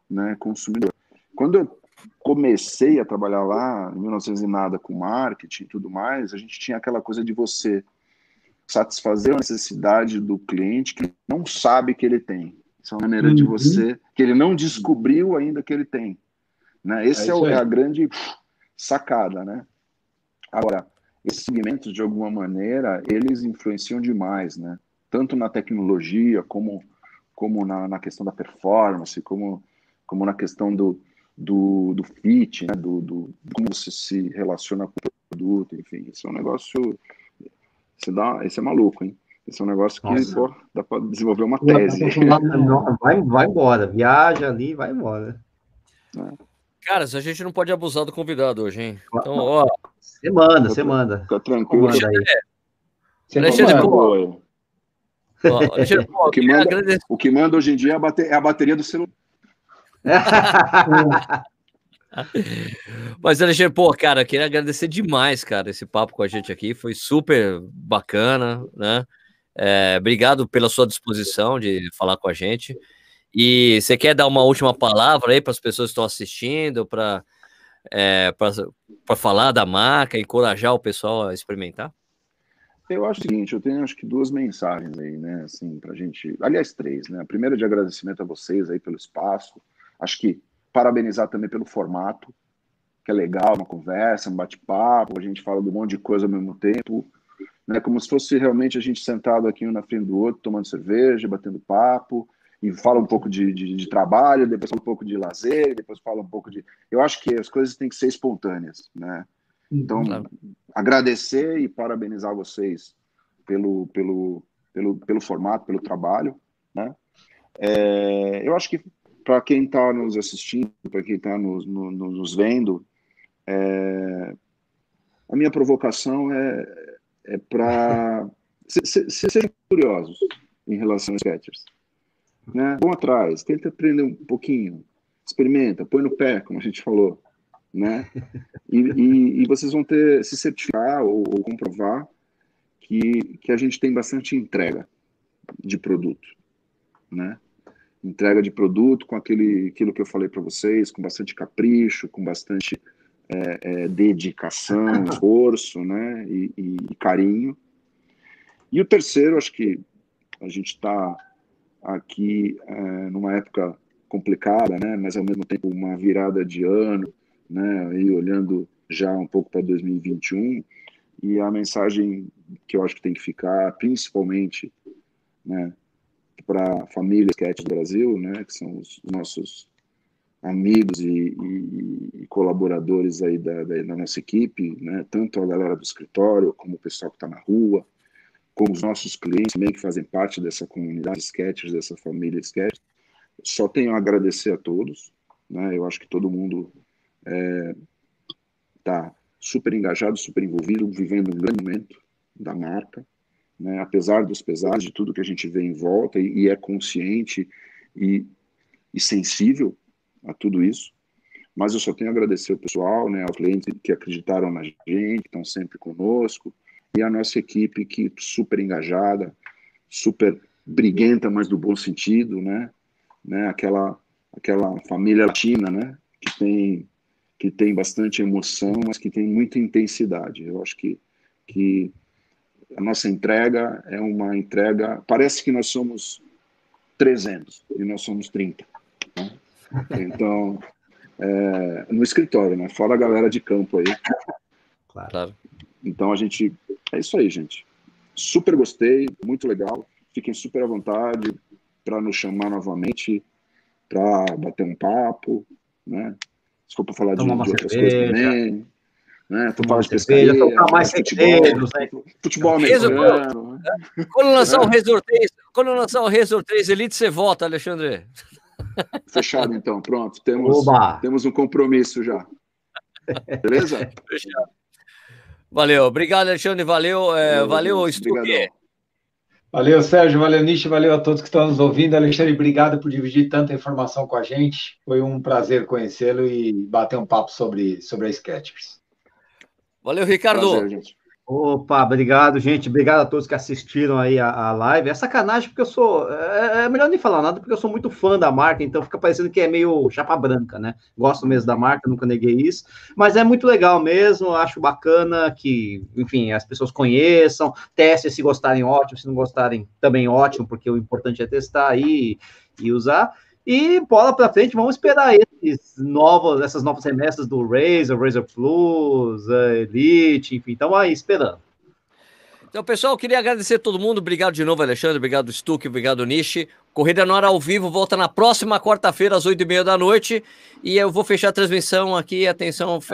né? Consumidor. Quando eu comecei a trabalhar lá, em 1900 e nada, com marketing e tudo mais, a gente tinha aquela coisa de você satisfazer a necessidade do cliente que não sabe que ele tem. Essa é uma maneira uhum. de você que ele não descobriu ainda que ele tem. Né? Esse é, é, o, é a grande sacada, né? Agora, esses segmentos, de alguma maneira, eles influenciam demais, né? Tanto na tecnologia, como, como na, na questão da performance, como, como na questão do, do, do fit, né? do, do como você se relaciona com o produto, enfim. Isso é um negócio... Isso, dá, isso é maluco, hein? Esse é um negócio que pô, dá para desenvolver uma tese. Vai, vai embora, viaja ali vai embora. É. Cara, a gente não pode abusar do convidado hoje, hein? Então, ó. Você manda, você manda. Fica tranquilo. Manda aí. Você Alexandre, pô, Alexandre, pô, o, que manda, agradecer... o que manda hoje em dia é a, bater, é a bateria do celular. Mas, Alexandre, pô, cara, queria agradecer demais, cara, esse papo com a gente aqui. Foi super bacana, né? É, obrigado pela sua disposição de falar com a gente. E você quer dar uma última palavra aí para as pessoas que estão assistindo, para é, para falar da marca, encorajar o pessoal a experimentar? Eu acho o seguinte, eu tenho acho que duas mensagens aí, né, assim, para gente, aliás, três, né, a primeira de agradecimento a vocês aí pelo espaço, Acho que parabenizar também pelo formato, que é legal, uma conversa, um bate-papo, a gente fala de um monte de coisa ao mesmo tempo, né? Como se fosse realmente a gente sentado aqui um na frente do outro, tomando cerveja, batendo papo, e fala um pouco de, de, de, trabalho, depois fala um pouco de lazer, depois fala um pouco de. Eu acho que as coisas têm que ser espontâneas, né? Então, claro. agradecer e parabenizar vocês pelo, pelo, pelo, pelo formato, pelo trabalho, né? É, eu acho que para quem está nos assistindo, para quem está nos, no, nos vendo, é, a minha provocação é, é para. Se, se, se, sejam curiosos em relação aos sketchers né? Vão atrás, tenta aprender um pouquinho, experimenta, põe no pé, como a gente falou, né? E, e, e vocês vão ter se certificar ou, ou, comprovar que, que a gente tem bastante entrega de produto, né? Entrega de produto com aquele, aquilo que eu falei para vocês, com bastante capricho, com bastante é, é, dedicação, esforço, né? E, e carinho. E o terceiro, acho que a gente está aqui é, numa época complicada, né, mas ao mesmo tempo uma virada de ano, né, e olhando já um pouco para 2021, e a mensagem que eu acho que tem que ficar, principalmente, né, para a família Sketch do Brasil, né, que são os nossos amigos e, e, e colaboradores aí da, da, da, nossa equipe, né, tanto a galera do escritório como o pessoal que está na rua, com os nossos clientes também que fazem parte dessa comunidade de sketchers, dessa família sketchers. Só tenho a agradecer a todos, né? Eu acho que todo mundo está é, super engajado, super envolvido, vivendo um grande momento da marca, né? Apesar dos pesares de tudo que a gente vê em volta e, e é consciente e, e sensível a tudo isso, mas eu só tenho a agradecer ao pessoal, né, aos clientes que acreditaram na gente, que estão sempre conosco, e a nossa equipe que super engajada, super briguenta, mas do bom sentido, né? né? Aquela aquela família latina, né? Que tem que tem bastante emoção, mas que tem muita intensidade. Eu acho que que a nossa entrega é uma entrega. Parece que nós somos 300 e nós somos 30. Né? Então, é, no escritório, né? Fora a galera de campo aí. Claro. Então a gente é isso aí, gente. Super gostei, muito legal. Fiquem super à vontade para nos chamar novamente, para bater um papo, né? Desculpa falar de, de outras coisas também. Né? Tu fala de pescaria, tocar mais futebol, né? futebol americano. Né? Quando lançar o Resort 3, quando lançar o Resort 3 Elite, você volta, Alexandre. Fechado, então. Pronto. Temos, temos um compromisso já. Beleza? Fechado. Valeu, obrigado, Alexandre. Valeu, é, valeu, Stuque. Valeu, Sérgio. Valeu, Nishi. Valeu a todos que estão nos ouvindo. Alexandre, obrigado por dividir tanta informação com a gente. Foi um prazer conhecê-lo e bater um papo sobre, sobre a Sketchers. Valeu, Ricardo. Prazer, gente. Opa, obrigado, gente. Obrigado a todos que assistiram aí a, a live. É sacanagem, porque eu sou. É, é, melhor nem falar nada, porque eu sou muito fã da marca, então fica parecendo que é meio chapa branca, né? Gosto mesmo da marca, nunca neguei isso. Mas é muito legal mesmo, acho bacana que, enfim, as pessoas conheçam, testem se gostarem, ótimo, se não gostarem, também ótimo, porque o importante é testar aí e usar. E bola para frente, vamos esperar esses novos, essas novas remessas do Razer, Razer Plus, Elite, enfim, estamos aí esperando. Então, pessoal, queria agradecer a todo mundo. Obrigado de novo, Alexandre. Obrigado, Stuck. Obrigado, Nishi. Corrida no Hora ao vivo volta na próxima quarta-feira, às oito e meia da noite. E eu vou fechar a transmissão aqui. Atenção,